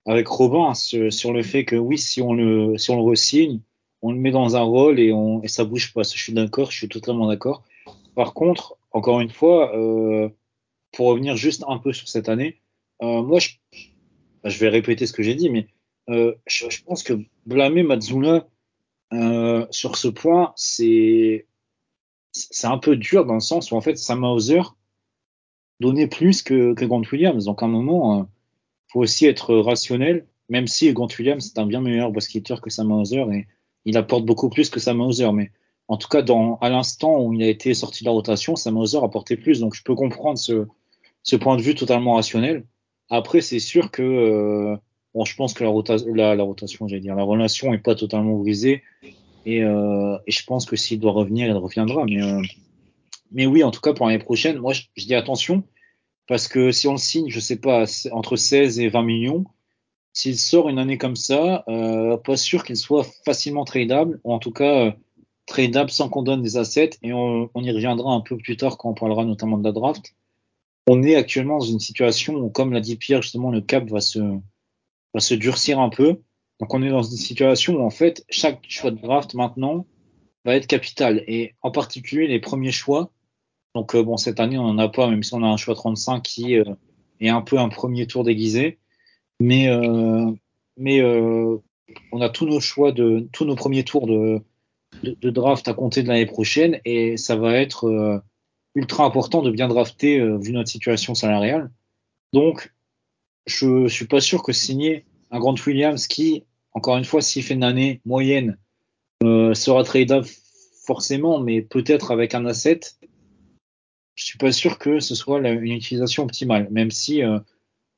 avec Robin sur, le fait que oui, si on le, si on le re-signe, on le met dans un rôle et, on, et ça bouge pas. Je suis d'accord, je suis totalement d'accord. Par contre, encore une fois, euh, pour revenir juste un peu sur cette année, euh, moi, je, je vais répéter ce que j'ai dit, mais euh, je, pense que blâmer Matsuna euh, sur ce point, c'est c'est un peu dur dans le sens où en fait Sam Hauser donnait plus que, que Grant Williams. Donc à un moment, euh, faut aussi être rationnel, même si Grant Williams c'est un bien meilleur basketter que Sam Hauser et il apporte beaucoup plus que Sam Hauser. Mais en tout cas, à l'instant où il a été sorti de la rotation, Sam Hauser apportait plus. Donc je peux comprendre ce, point de vue totalement rationnel. Après, c'est sûr que euh, je pense que la, rota la, la rotation, la relation est pas totalement brisée. Et, euh, et je pense que s'il doit revenir, il reviendra. Mais, euh, oui, en tout cas, pour l'année prochaine, moi, je dis attention parce que si on le signe, je sais pas, entre 16 et 20 millions, s'il sort une année comme ça, euh, pas sûr qu'il soit facilement tradable, ou en tout cas euh, tradable sans qu'on donne des assets, et on, on, y reviendra un peu plus tard quand on parlera notamment de la draft. On est actuellement dans une situation où, comme l'a dit Pierre, justement, le cap va se, va se durcir un peu. Donc on est dans une situation où en fait chaque choix de draft maintenant va être capital, et en particulier les premiers choix donc euh, bon, cette année, on n'en a pas, même si on a un choix 35 qui euh, est un peu un premier tour déguisé. Mais, euh, mais on a tous nos choix de tous nos premiers tours de, de, draft à compter de l'année prochaine et ça va être ultra important de bien drafter vu notre situation salariale. Donc, je suis pas sûr que signer un Grant Williams qui, encore une fois, s'il fait une année moyenne, euh, sera tradable forcément, mais peut-être avec un asset, je suis pas sûr que ce soit une utilisation optimale, même si, euh,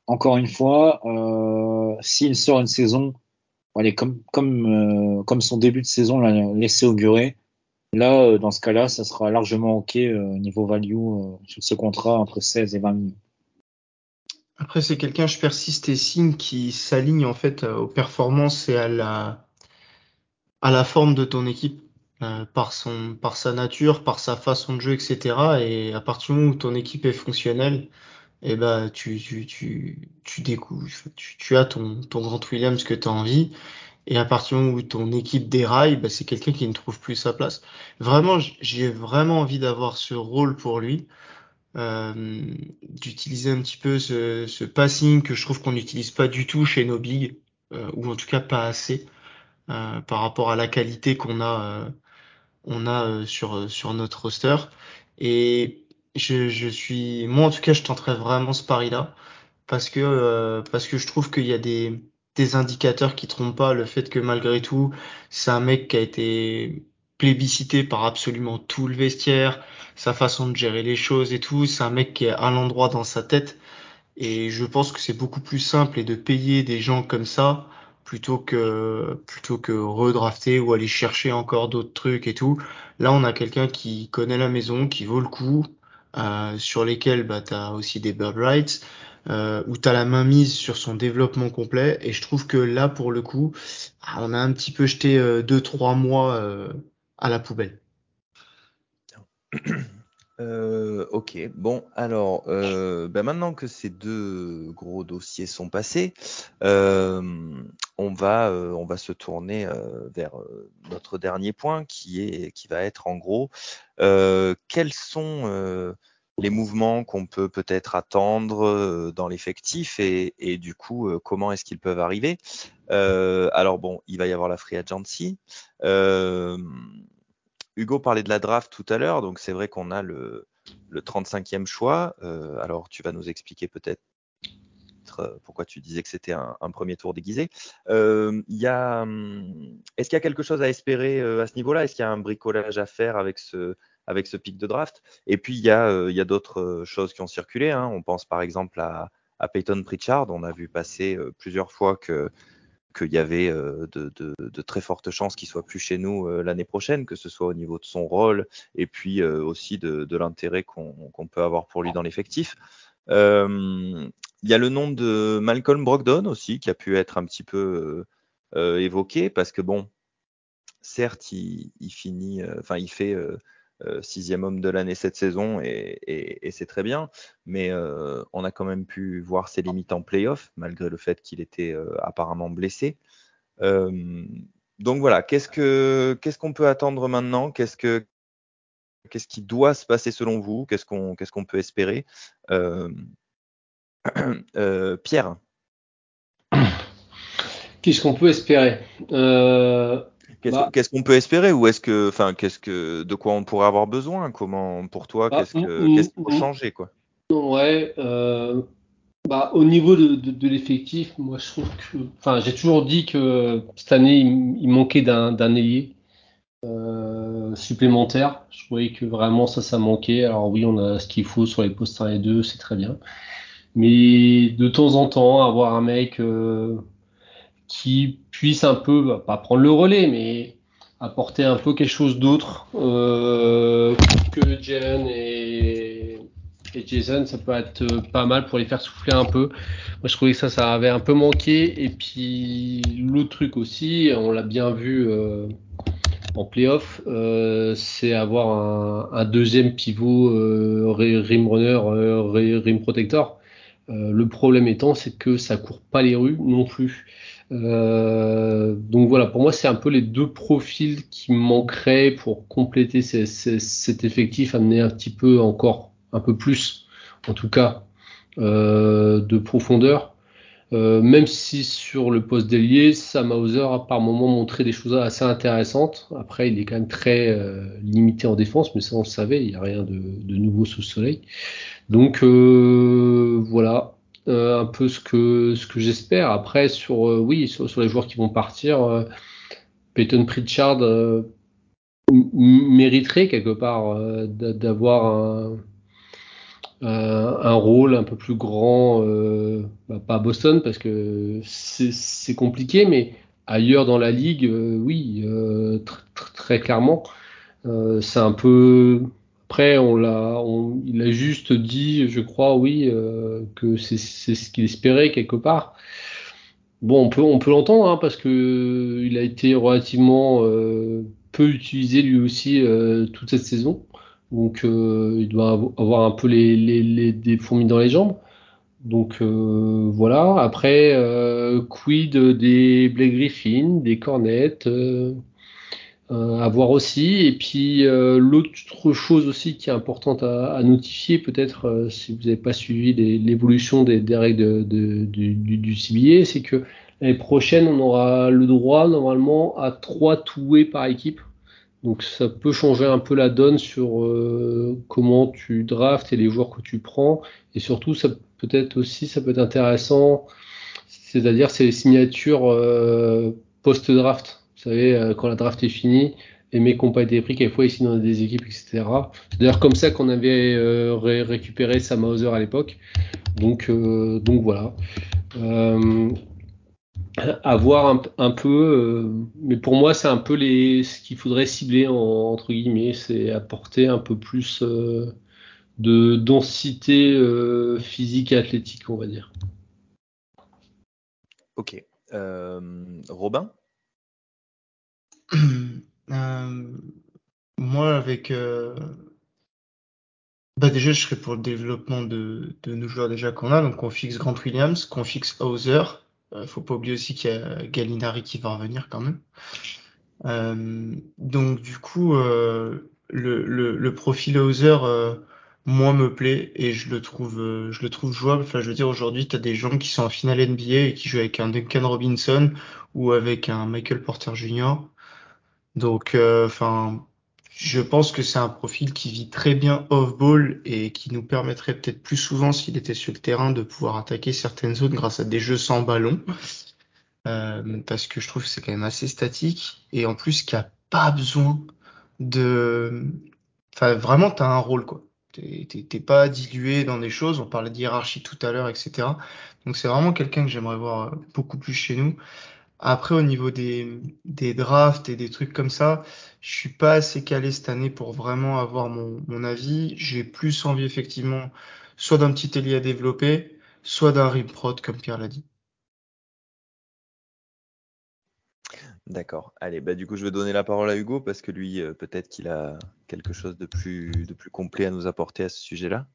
encore une fois, euh, s'il sort une saison, allez, comme, comme, euh, comme son début de saison l'a laissé augurer, là, dans ce cas-là, ça sera largement OK niveau value sur ce contrat entre 16 et 20 millions. Après, c'est quelqu'un, je persiste et signe, qui s'aligne en fait aux performances et à la, à la forme de ton équipe. Euh, par son, par sa nature, par sa façon de jouer, etc. Et à partir du moment où ton équipe est fonctionnelle, et eh ben tu tu tu tu tu, tu as ton ton Grant Williams que tu as envie. Et à partir du moment où ton équipe déraille, ben c'est quelqu'un qui ne trouve plus sa place. Vraiment, j'ai vraiment envie d'avoir ce rôle pour lui. Euh, d'utiliser un petit peu ce, ce passing que je trouve qu'on n'utilise pas du tout chez nos euh, ou en tout cas pas assez, euh, par rapport à la qualité qu'on a on a euh, sur, euh, sur notre roster. Et je, je suis, moi en tout cas, je tenterai vraiment ce pari-là parce que euh, parce que je trouve qu'il y a des des indicateurs qui trompent pas le fait que malgré tout, c'est un mec qui a été plébiscité par absolument tout le vestiaire, sa façon de gérer les choses et tout, c'est un mec qui est à l'endroit dans sa tête et je pense que c'est beaucoup plus simple et de payer des gens comme ça plutôt que plutôt que redrafter ou aller chercher encore d'autres trucs et tout. Là, on a quelqu'un qui connaît la maison, qui vaut le coup, euh, sur lesquels bah t'as aussi des bird rights. euh, où tu as la main mise sur son développement complet. Et je trouve que là, pour le coup, ah, on a un petit peu jeté euh, deux, trois mois euh, à la poubelle. Euh, ok, bon, alors, euh, ben maintenant que ces deux gros dossiers sont passés, euh, on, va, on va se tourner vers notre dernier point qui, est, qui va être en gros, quels sont les mouvements qu'on peut peut-être attendre dans l'effectif et, et, du coup, comment est-ce qu'ils peuvent arriver? Alors bon, il va y avoir la free agency. Hugo parlait de la draft tout à l'heure, donc c'est vrai qu'on a le, le 35e choix. Euh, alors tu vas nous expliquer peut-être euh, pourquoi tu disais que c'était un, premier tour déguisé. Euh, hum, est-ce qu'il y a quelque chose à espérer à ce niveau-là? Est-ce qu'il y a un bricolage à faire avec ce, avec ce pic de draft? Et puis il y a, a d'autres choses qui ont circulé. Hein. On pense par exemple à, à Peyton Pritchard. On a vu passer plusieurs fois que qu'il y avait euh, de, très fortes chances qu'il soit plus chez nous euh, l'année prochaine, que ce soit au niveau de son rôle et puis euh, aussi de, l'intérêt qu'on peut avoir pour lui dans l'effectif. Il y a le nom de Malcolm Brogdon aussi qui a pu être un petit peu évoqué parce que bon, certes, il, finit, enfin, il fait sixième homme de l'année cette saison et, c'est très bien. Mais euh, on a quand même pu voir ses limites en playoff malgré le fait qu'il était euh, apparemment blessé. donc voilà, qu'est-ce que qu'est-ce qu'on peut attendre maintenant? Qu'est-ce que qu'est-ce qui doit se passer selon vous? Qu'est-ce qu'on peut espérer? Pierre. Qu'est-ce qu'on peut espérer? Bah. Qu'est-ce qu'on peut espérer ou est-ce que, enfin, qu'est-ce que, de quoi on pourrait avoir besoin? Comment, pour toi, bah, qu'est-ce que, qu'est-ce qu'il faut changer, quoi? Ouais, euh, bah, au niveau de, de, l'effectif, moi, je trouve que, enfin, j'ai toujours dit que cette année, il, manquait d'un, d'un ailier euh, supplémentaire. Je trouvais que vraiment ça, ça manquait. Alors oui, on a ce qu'il faut sur les postes 1 et 2, c'est très bien. Mais de temps en temps, avoir un mec euh, qui puisse un peu, bah, pas prendre le relais, mais apporter un peu quelque chose d'autre euh, que Jalen et, Jason, ça peut être pas mal pour les faire souffler un peu. Moi, je trouvais que ça, ça avait un peu manqué. Et puis, l'autre truc aussi, on l'a bien vu euh, en playoff, euh, c'est avoir un, deuxième pivot euh, rim runner, rim protector. le problème étant, c'est que ça court pas les rues non plus. Euh, donc voilà, pour moi, c'est un peu les deux profils qui manqueraient pour compléter cet effectif, amener un petit peu encore, un peu plus, en tout cas, euh, de profondeur. Euh, même si sur le poste d'ailier, Sam Hauser a par moment montré des choses assez intéressantes. Après, il est quand même très limité en défense, mais ça on le savait, il n'y a rien de, de, nouveau sous le soleil. Donc voilà, euh, un peu ce que ce que j'espère. Après sur euh, les joueurs qui vont partir, euh, Peyton Pritchard mériterait quelque part d'avoir un, rôle un peu plus grand, bah, pas à Boston parce que c'est compliqué, mais ailleurs dans la ligue, oui, très clairement, c'est un peu après, on l'a, il a juste dit, je crois, oui, euh, que c'est ce qu'il espérait quelque part. Bon, on peut, on peut l'entendre hein, parce que il a été relativement euh, peu utilisé lui aussi euh, toute cette saison. Donc, il doit avoir un peu les, des fourmis dans les jambes. Donc voilà. Après, quid des Blake Griffin, des Cornettes à voir aussi. Et puis euh, l'autre chose aussi qui est importante à, notifier, peut-être euh, si vous n'avez pas suivi l'évolution des, règles de, du, du, CBA, c'est que l'année prochaine, on aura le droit normalement à trois toués par équipe. Donc ça peut changer un peu la donne sur comment tu drafts et les joueurs que tu prends. Et surtout, ça peut-être aussi, ça peut être intéressant, c'est-à-dire c'est les signatures post-draft. Vous savez, euh, quand la draft est finie, et mes compas pas été pris, quelquefois ici dans des équipes, etc. C'est d'ailleurs comme ça qu'on avait euh, récupéré Sam Hauser à l'époque. Donc, euh, donc voilà. à voir un, peu, mais pour moi, c'est un peu les, ce qu'il faudrait cibler, entre guillemets, c'est apporter un peu plus de densité euh, physique et athlétique, on va dire. Ok. Robin? Moi, avec bah déjà, je serais pour le développement de, de nos joueurs déjà qu'on a. Donc, on fixe Grant Williams, qu'on fixe Hauser. Euh, faut pas oublier aussi qu'il y a Gallinari qui va revenir quand même. Euh, donc, du coup, euh, le, profil Hauser, euh, moi, me plaît et je le trouve, euh, je le trouve jouable. Enfin, je veux dire, aujourd'hui, tu des gens qui sont en finale NBA et qui jouent avec un Duncan Robinson ou avec un Michael Porter Jr. Donc, enfin je pense que c'est un profil qui vit très bien off-ball et qui nous permettrait peut-être plus souvent, s'il était sur le terrain, de pouvoir attaquer certaines zones grâce à des jeux sans ballon. Euh, parce que je trouve que c'est quand même assez statique. Et en plus, qui a pas besoin de... Enfin, vraiment, tu as un rôle, quoi. T'es pas dilué dans des choses. On parlait de hiérarchie tout à l'heure, etc. Donc c'est vraiment quelqu'un que j'aimerais voir beaucoup plus chez nous. Après, au niveau des, des drafts et des trucs comme ça, je suis pas assez calé cette année pour vraiment avoir mon, mon avis. J'ai plus envie, effectivement, soit d'un petit ailier à développer, soit d'un rimprod, comme Pierre l'a dit. D'accord. Allez, bah du coup, je vais donner la parole à Hugo parce que lui, euh, peut-être qu'il a quelque chose de plus, de plus complet à nous apporter à ce sujet-là.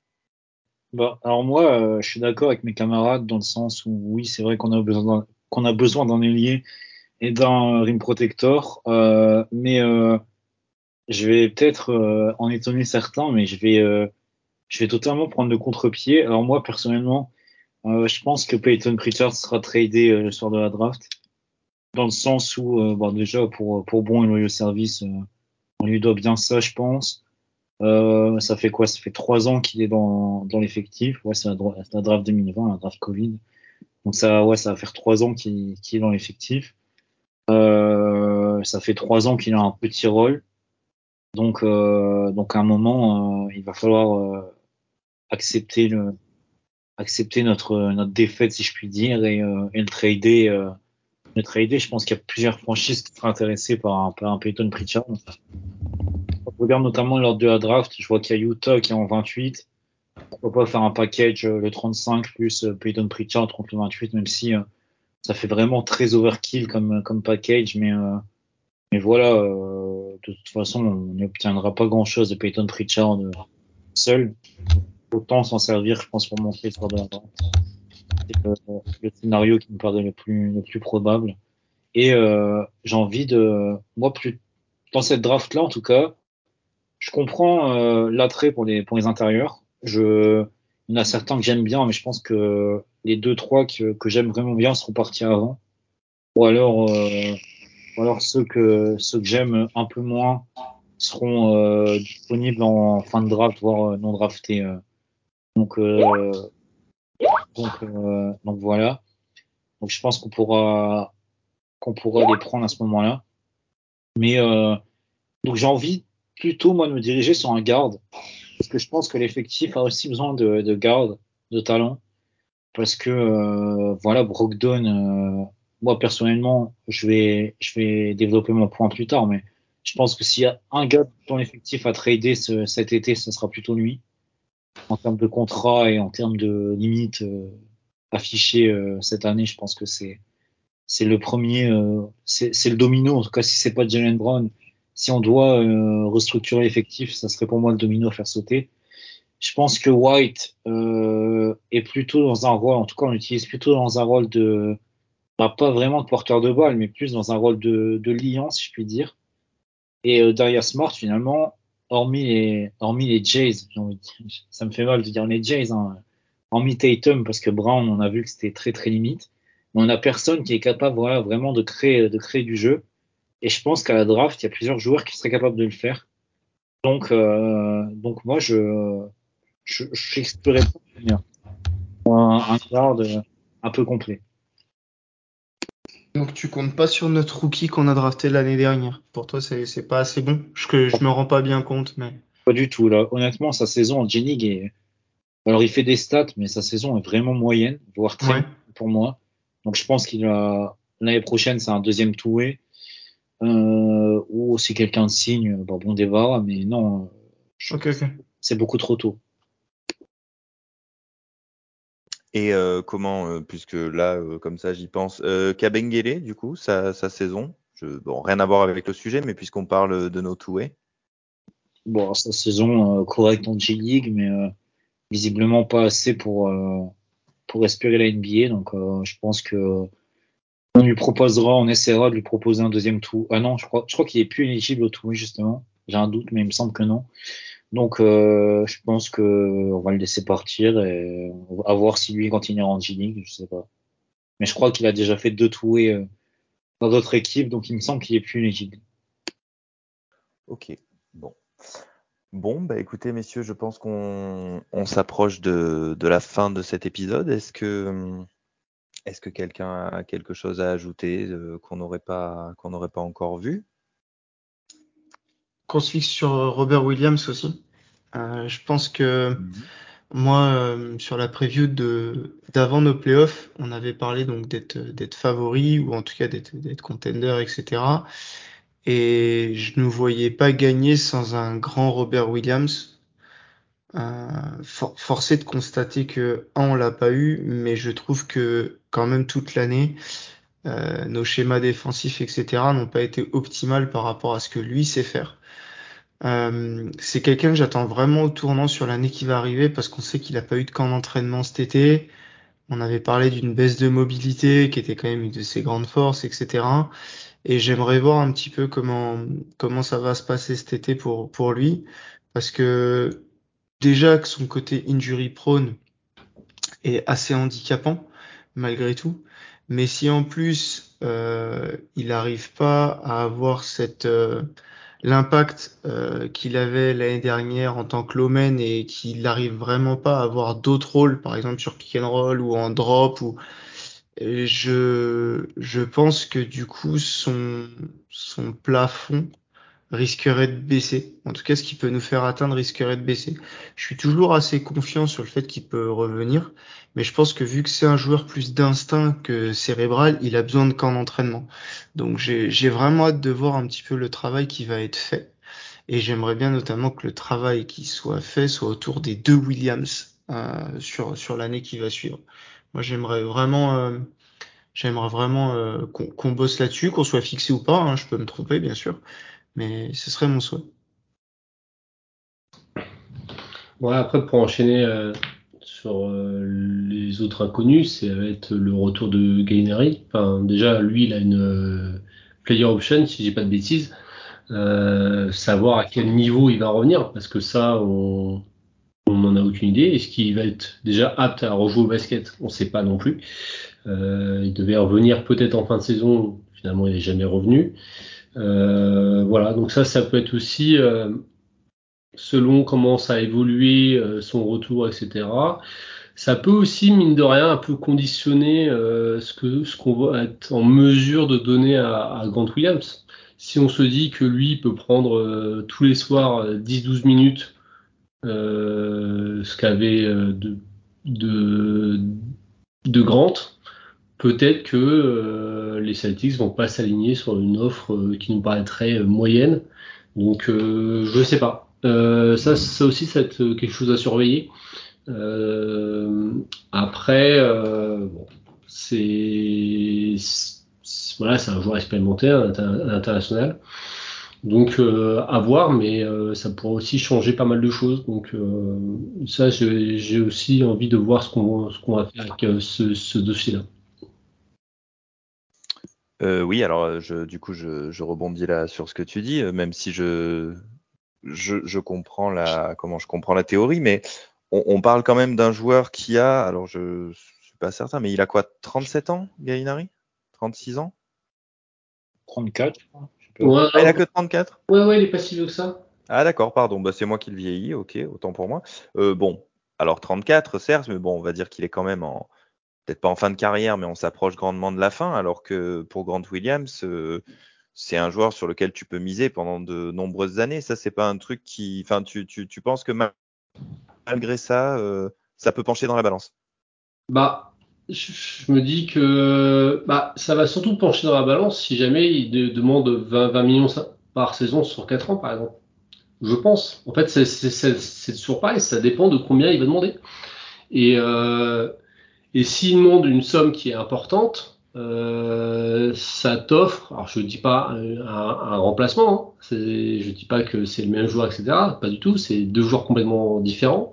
Bah, alors moi, euh, je suis d'accord avec mes camarades dans le sens où oui, c'est vrai qu'on a besoin qu'on a besoin d'un ailier et d'un rim protector. Euh, mais euh, je vais peut-être euh, en étonner certains, mais je vais, je vais totalement prendre le contre-pied. Alors moi, personnellement, je pense que Peyton Pritchard sera tradé le soir de la draft, dans le sens où, bon, déjà pour pour bon et loyaux service, on lui doit bien ça, je pense. ça fait quoi? Ça fait trois ans qu'il est dans, dans l'effectif. Ouais, c'est la, draft 2020, la draft Covid. Donc ça, ouais, ça va faire trois ans qu'il est dans l'effectif. Euh, ça fait trois ans qu'il a un petit rôle. Donc, euh, donc à un moment, euh, il va falloir accepter notre défaite, si je puis dire, et, le trader. Je pense qu'il y a plusieurs franchises qui seraient intéressées par un, par un Peyton Pritchard. Je regarde notamment lors de la draft, je vois qu'il y a Utah qui est en 28 pourquoi pas faire un package euh, le 35 plus euh, Peyton Pritchard contre le 28, même si euh, ça fait vraiment très overkill comme, comme package, mais, mais voilà, de toute façon, on n'obtiendra pas grand chose de Peyton Pritchard seul. Autant s'en servir, je pense, pour monter sur de C'est le, scénario qui me paraît le plus, le plus probable. Et euh, j'ai envie de, moi, plus dans cette draft là, en tout cas, je comprends euh, l'attrait pour les pour les intérieurs. Il y en a certains que j'aime bien, mais je pense que les deux, trois que, que j'aime vraiment bien seront partis avant. Ou alors, euh, ou alors ceux que, ceux que j'aime un peu moins seront euh, disponibles en fin de draft, voire euh, non draftés. Donc, donc, donc voilà. Donc je pense qu'on pourra, qu'on pourra les prendre à ce moment-là. Mais donc j'ai envie plutôt moi de me diriger sur un garde parce que je pense que l'effectif a aussi besoin de, de garde, de talent. Parce que euh, voilà, Brogdon, euh, moi personnellement, je vais, je vais développer mon point plus tard, mais je pense que s'il y a un gars dans l'effectif à trader ce, cet été, ce sera plutôt lui. En termes de contrat et en termes de limites euh, affichées euh, cette année, je pense que c'est c'est le premier, euh, c'est le domino. En tout cas, si c'est pas Jalen Brown, si on doit euh, restructurer l'effectif, ça serait pour moi le domino à faire sauter. Je pense que White euh, est plutôt dans un rôle, en tout cas on l'utilise plutôt dans un rôle de, bah, pas vraiment de porteur de balle, mais plus dans un rôle de, de si je puis dire. Et euh, Darius Smart, finalement, hormis les, Jays, ça me fait mal de dire les Jays, hein, hormis Tatum, parce que Brown, on a vu que c'était très très limite, mais on a personne qui est capable vraiment de créer du jeu. Et je pense qu'à la draft, il y a plusieurs joueurs qui seraient capables de le faire. Donc, euh, donc moi, je, je, j'explorerais bien un, un garde un peu complet. Donc tu comptes pas sur notre rookie qu'on a drafté l'année dernière. Pour toi, c'est, c'est pas assez bon. Je, je me rends pas bien compte, mais. Pas du tout. Là, honnêtement, sa saison en G-League est. Alors, il fait des stats, mais sa saison est vraiment moyenne, voire très Ouais. pour moi. Donc, je pense qu'il a l'année prochaine, c'est un deuxième two-way. Euh, ou si quelqu'un signe, bon, bon débat, mais non, ok. c'est beaucoup trop tôt. Et euh, comment, euh, puisque là, euh, comme ça, j'y pense, euh, Kabengele, du coup, sa, sa saison, je, bon, rien à voir avec le sujet, mais puisqu'on parle de No Two Way. Bon, sa saison correcte en G-League, mais visiblement pas assez pour pour espérer la NBA. Donc, je pense que on lui proposera, on essaiera de lui proposer un deuxième tour. Ah non, je crois, je crois qu'il est plus éligible au tour, justement. J'ai un doute, mais il me semble que non. Donc, euh, je pense que on va le laisser partir et va voir si lui continuera en G-League, je sais pas. Mais je crois qu'il a déjà fait deux tours euh, dans d'autres équipes, donc il me semble qu'il est plus éligible. Ok, bon. Bon, bah écoutez, messieurs, je pense qu'on on, s'approche de, de, la fin de cet épisode. Est-ce que est-ce que quelqu'un a quelque chose à ajouter euh, qu'on n'aurait pas qu'on n'aurait pas encore vu? Qu'on se fixe sur Robert Williams aussi. Euh, je pense que mhm. moi, euh, sur la preview de d'avant nos playoffs, on avait parlé donc d'être d'être favori ou en tout cas d'être d'être contender, etc. Et je ne voyais pas gagner sans un grand Robert Williams. Euh, for forcé de constater que un on l'a pas eu, mais je trouve que quand même toute l'année, euh, nos schémas défensifs, etc., n'ont pas été optimales par rapport à ce que lui sait faire. Euh, c'est quelqu'un que j'attends vraiment au tournant sur l'année qui va arriver parce qu'on sait qu'il n'a pas eu de camp d'entraînement cet été. On avait parlé d'une baisse de mobilité qui était quand même une de ses grandes forces, etc. Et j'aimerais voir un petit peu comment comment ça va se passer cet été pour pour lui parce que déjà que son côté injury prone est assez handicapant malgré tout. Mais si en plus euh, il n'arrive pas à avoir cette euh, l'impact euh, qu'il avait l'année dernière en tant que Lomen et qu'il n'arrive vraiment pas à avoir d'autres rôles, par exemple sur pick and roll ou en drop ou je je pense que du coup son son plafond risquerait de baisser. En tout cas, ce qui peut nous faire atteindre risquerait de baisser. Je suis toujours assez confiant sur le fait qu'il peut revenir, mais je pense que vu que c'est un joueur plus d'instinct que cérébral, il a besoin de camp d'entraînement. Donc j'ai vraiment hâte de voir un petit peu le travail qui va être fait. Et j'aimerais bien notamment que le travail qui soit fait soit autour des deux Williams euh, sur, sur l'année qui va suivre. Moi, j'aimerais vraiment, euh, j'aimerais vraiment euh, qu'on bosse là-dessus, qu'on soit fixé ou pas. Hein, je peux me tromper, bien sûr, mais ce serait mon souhait. Ouais, après, pour enchaîner euh, sur euh, les autres inconnus, ça va être le retour de Gainari. Enfin, déjà, lui, il a une euh, player option, si j'ai pas de bêtises. savoir à quel niveau il va revenir, parce que ça, on n'en a aucune idée. Est-ce qu'il va être déjà apte à rejouer au basket? On ne sait pas non plus. il devait revenir peut-être en fin de saison. Finalement, il n'est jamais revenu. Euh, voilà, donc ça, ça peut être aussi euh, selon comment ça a évolué, euh, son retour, etc. Ça peut aussi, mine de rien, un peu conditionner ce que ce qu'on va être en mesure de donner à, Grant Williams. Si on se dit que lui peut prendre tous les soirs 10-12 minutes, ce qu'avait de, de, de Grant, peut-être que euh, les Celtics vont pas s'aligner sur une offre euh, qui nous paraîtrait euh, moyenne. Donc je sais pas. ça, ça aussi, ça va être quelque chose à surveiller. après, bon, c'est voilà, c'est un joueur expérimenté, un, international. Donc à voir, mais ça pourrait aussi changer pas mal de choses. Donc ça, j'ai aussi envie de voir ce qu'on qu'on va faire avec ce, ce dossier-là. Euh, oui, alors euh, je, du coup, je, je, rebondis là sur ce que tu dis, euh, même si je, je, je, comprends la, comment je comprends la théorie, mais on, on parle quand même d'un joueur qui a, alors je, suis pas certain, mais il a quoi, 37 ans, Gainari 36 ans? 34. Ouais, ah, il a que 34 Ouais, ouais, il est pas si vieux que ça. Ah d'accord, pardon, bah, c'est moi qui le vieillis, ok, autant pour moi. Euh, bon, alors 34 certes, mais bon, on va dire qu'il est quand même en, peut-être pas en fin de carrière, mais on s'approche grandement de la fin, alors que pour Grant Williams, euh, c'est un joueur sur lequel tu peux miser pendant de nombreuses années. Ça, c'est pas un truc qui, enfin, tu, tu, tu penses que malgré ça, euh, ça peut pencher dans la balance? Bah, je, me dis que bah, ça va surtout pencher dans la balance si jamais il demande 20, 20 millions par saison sur 4 ans, par exemple. Je pense. En fait, c'est toujours pareil, ça dépend de combien il va demander. Et euh, Et s'il demande une somme qui est importante, euh, ça t'offre, alors je ne dis pas un, remplacement, hein, je ne dis pas que c'est le même joueur, etc. Pas du tout, c'est deux joueurs complètement différents.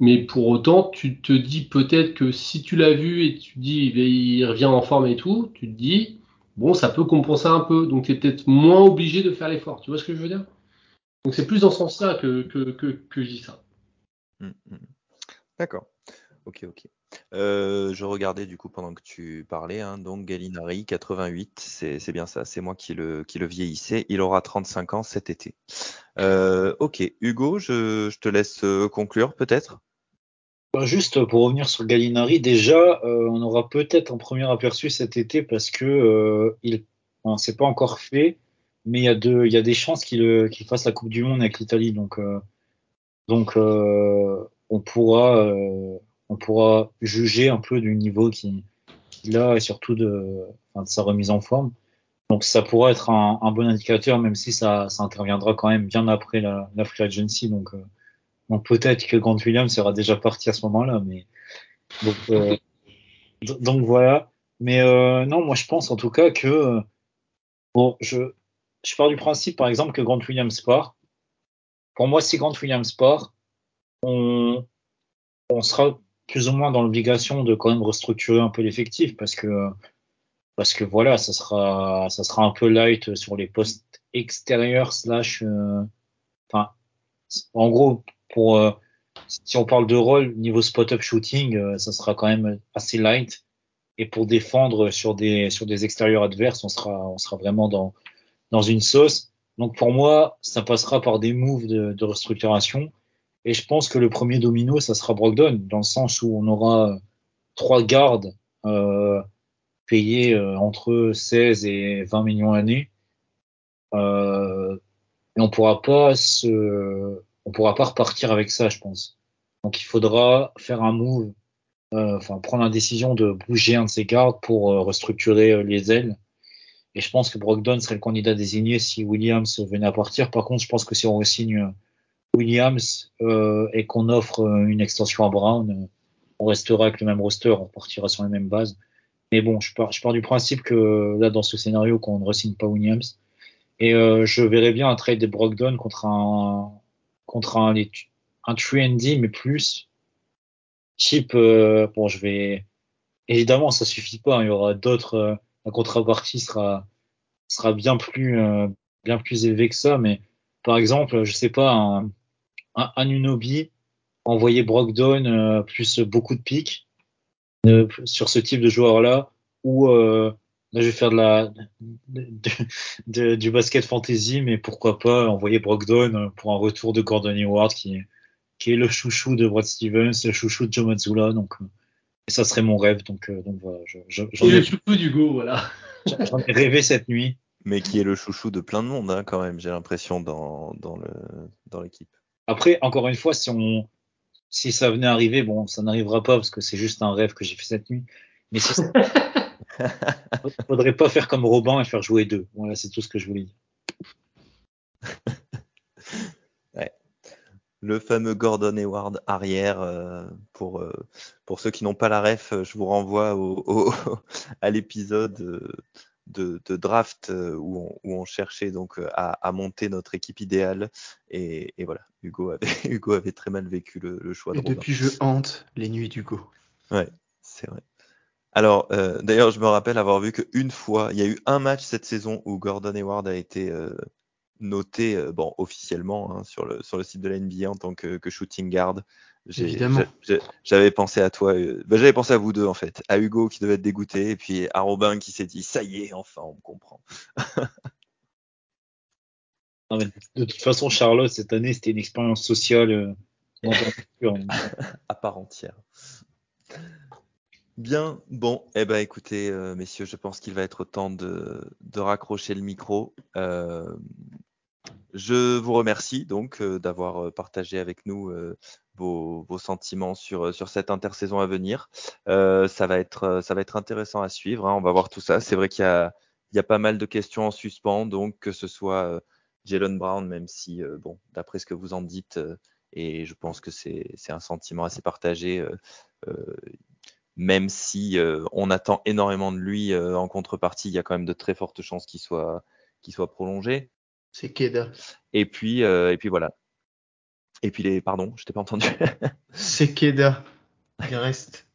Mais pour autant, tu te dis peut-être que si tu l'as vu et tu te dis il revient en forme et tout, tu te dis bon, ça peut compenser un peu. Donc tu es peut-être moins obligé de faire l'effort. Tu vois ce que je veux dire? Donc c'est plus dans ce sens-là que, que, que, je dis ça. Mmh, mmh. D'accord. Ok, ok. Je regardais du coup pendant que tu parlais, hein, donc Galinari, 88, c'est bien ça, c'est moi qui le, qui le vieillissais. Il aura 35 ans cet été. Ok, Hugo, je, je, te laisse conclure peut-être? Bah, juste pour revenir sur Gallinari, déjà, on aura peut-être un premier aperçu cet été parce que il, s'est pas encore fait, mais il y a, y a des chances qu'il qu'il fasse la Coupe du Monde avec l'Italie, donc donc on pourra on pourra juger un peu du niveau qu'il a et surtout de, de, sa remise en forme. Donc ça pourra être un, un bon indicateur, même si ça, ça interviendra quand même bien après la, la free agency, donc donc peut-être que Grant Williams sera déjà parti à ce moment-là, mais donc, euh, donc voilà. Mais euh, non, moi je pense en tout cas que bon, je je pars du principe par exemple que Grant Williams part. Pour moi, si Grant Williams part, on on sera plus ou moins dans l'obligation de quand même restructurer un peu l'effectif parce que parce que voilà, ça sera ça sera un peu light sur les postes extérieurs slash euh, enfin en gros pour euh, si on parle de rôle niveau spot-up shooting, euh, ça sera quand même assez light. Et pour défendre sur des sur des extérieurs adverses, on sera on sera vraiment dans dans une sauce. Donc pour moi, ça passera par des moves de, de restructuration. Et je pense que le premier domino, ça sera Brogdon, dans le sens où on aura trois gardes euh, payés euh, entre 16 et 20 millions l'année. Euh, et on pourra pas se on pourra pas repartir avec ça, je pense. Donc il faudra faire un move, enfin prendre la décision de bouger un de ses gardes pour restructurer les ailes. Et je pense que Brogdon serait le candidat désigné si Williams venait à partir. Par contre, je pense que si on signe Williams et qu'on offre une extension à Brown, on restera avec le même roster, on partira sur les mêmes bases. Mais bon, je pars, du principe que là, dans ce scénario, qu'on ne resigne pas Williams. Et je verrais bien un trade de Brogdon contre un, contre un, un trendy, mais plus type, euh, bon, je vais, évidemment, ça suffit pas, hein, il y aura d'autres, euh, la contrepartie sera, sera bien plus, euh, bien plus élevé que ça, mais par exemple, je sais pas, un, un, un Unobi, envoyer Brogdon plus beaucoup de pics sur ce type de joueur-là, ou Là, je vais faire de la, de, du basket fantasy, mais pourquoi pas envoyer Brogdon pour un retour de Gordon Hayward qui, qui est le chouchou de Brad Stevens, le chouchou de Joe Mazzulla. Donc, et ça serait mon rêve. Donc, euh, donc voilà. Je, je, ai, le chouchou d'Hugo, voilà. J'en ai rêvé cette nuit. Mais qui est le chouchou de plein de monde, hein, quand même, j'ai l'impression, dans, dans, le, dans l'équipe. Après, encore une fois, si on, si ça venait à arriver, bon, ça n'arrivera pas parce que c'est juste un rêve que j'ai fait cette nuit. Mais si ça, Faudrait pas faire comme Robin et faire jouer deux. Voilà, c'est tout ce que je voulais dire. Le fameux Gordon Hayward arrière. Euh, pour, euh, pour ceux qui n'ont pas la ref, je vous renvoie au, à l'épisode euh, de, de, draft où on, où on cherchait donc à, à, monter notre équipe idéale. Et, et, voilà, Hugo avait, Hugo avait très mal vécu le, le choix de et Depuis, je hante les nuits d'Hugo. Ouais, c'est vrai. Alors, euh, d'ailleurs, je me rappelle avoir vu qu'une fois, il y a eu un match cette saison où Gordon Hayward a été euh, noté, euh, bon, officiellement hein, sur, le, sur le site de la NBA en tant que, que shooting guard. Évidemment. J'avais pensé à toi, ben, j'avais pensé à vous deux en fait, à Hugo qui devait être dégoûté et puis à Robin qui s'est dit ça y est, enfin on me comprend. de toute façon, Charlotte cette année c'était une expérience sociale à part entière. Bien, bon, eh ben écoutez, euh, messieurs, je pense qu'il va être temps de, de raccrocher le micro. Euh, je vous remercie donc euh, d'avoir partagé avec nous vos, vos, sentiments sur, sur cette intersaison à venir. ça, va être, ça va être intéressant à suivre, hein, on va voir tout ça. C'est vrai qu'il y y a pas mal de questions en suspens, donc que ce soit Jalen Brown, même si, bon, d'après ce que vous en dites, et je pense que c'est un sentiment assez partagé même si on attend énormément de lui en contrepartie, il y a quand même de très fortes chances qu'il soit, qu'il soit prolongé. C'est Keda. Et puis, et puis voilà. Et puis les, pardon, je t'ai pas entendu. C'est Keda. Il reste.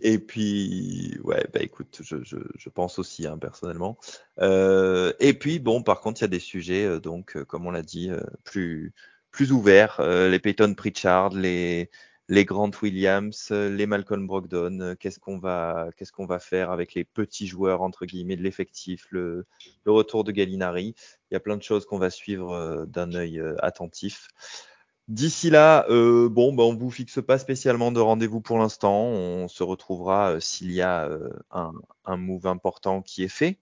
Et puis, ouais, bah écoute, je, je, je pense aussi, hein, personnellement. Euh, et puis, bon, par contre, il y a des sujets, euh, donc, euh, comme on l'a dit, plus, plus ouverts. les Peyton Pritchard, les, les Grant Williams, les Malcolm Brogdon. Qu'est-ce qu'on va, qu'est-ce qu'on va faire avec les petits joueurs, entre guillemets, de l'effectif, le, le retour de Gallinari. Il y a plein de choses qu'on va suivre d'un œil attentif. D'ici là, euh, bon, bah, on vous fixe pas spécialement de rendez-vous pour l'instant. On se retrouvera euh, s'il y a euh, un, un, move important qui est fait.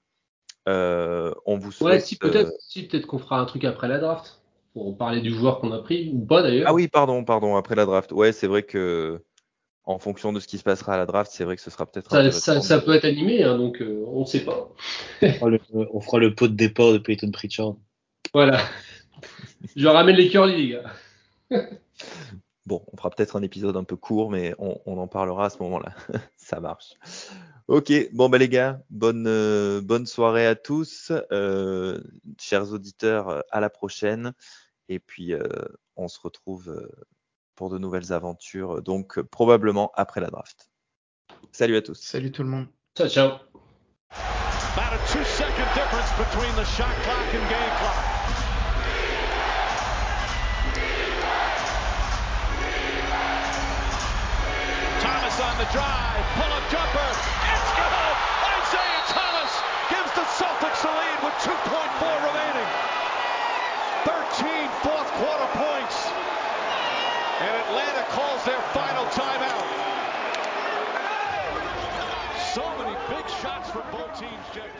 Euh, on vous souhaite. Ouais, si peut-être, si peut-être qu'on fera un truc après la draft pour parler du joueur qu'on a pris ou pas d'ailleurs. Ah oui, pardon, pardon, après la draft. Ouais, c'est vrai que en fonction de ce qui se passera à la draft, c'est vrai que ce sera peut-être. Ça, ça, ça, peut être animé, hein, donc on ne sait pas. on, fera le, on fera le pot de départ de Peyton Pritchard. Voilà. Je ramène les curly, les gars. Bon, on fera peut-être un épisode un peu court, mais on, en parlera à ce moment-là. Ça marche. Ok, bon bah les gars, bonne, euh, bonne soirée à tous. Euh, chers auditeurs, à la prochaine. Et puis, euh, on se retrouve pour de nouvelles aventures, donc probablement après la draft. Salut à tous. Salut tout le monde. Ciao, ciao. on the drive. Pull-up jumper. It's good. Isaiah Thomas gives the Celtics the lead with 2.4 remaining. 13 fourth quarter points. And Atlanta calls their final timeout. So many big shots for both teams, Jeff.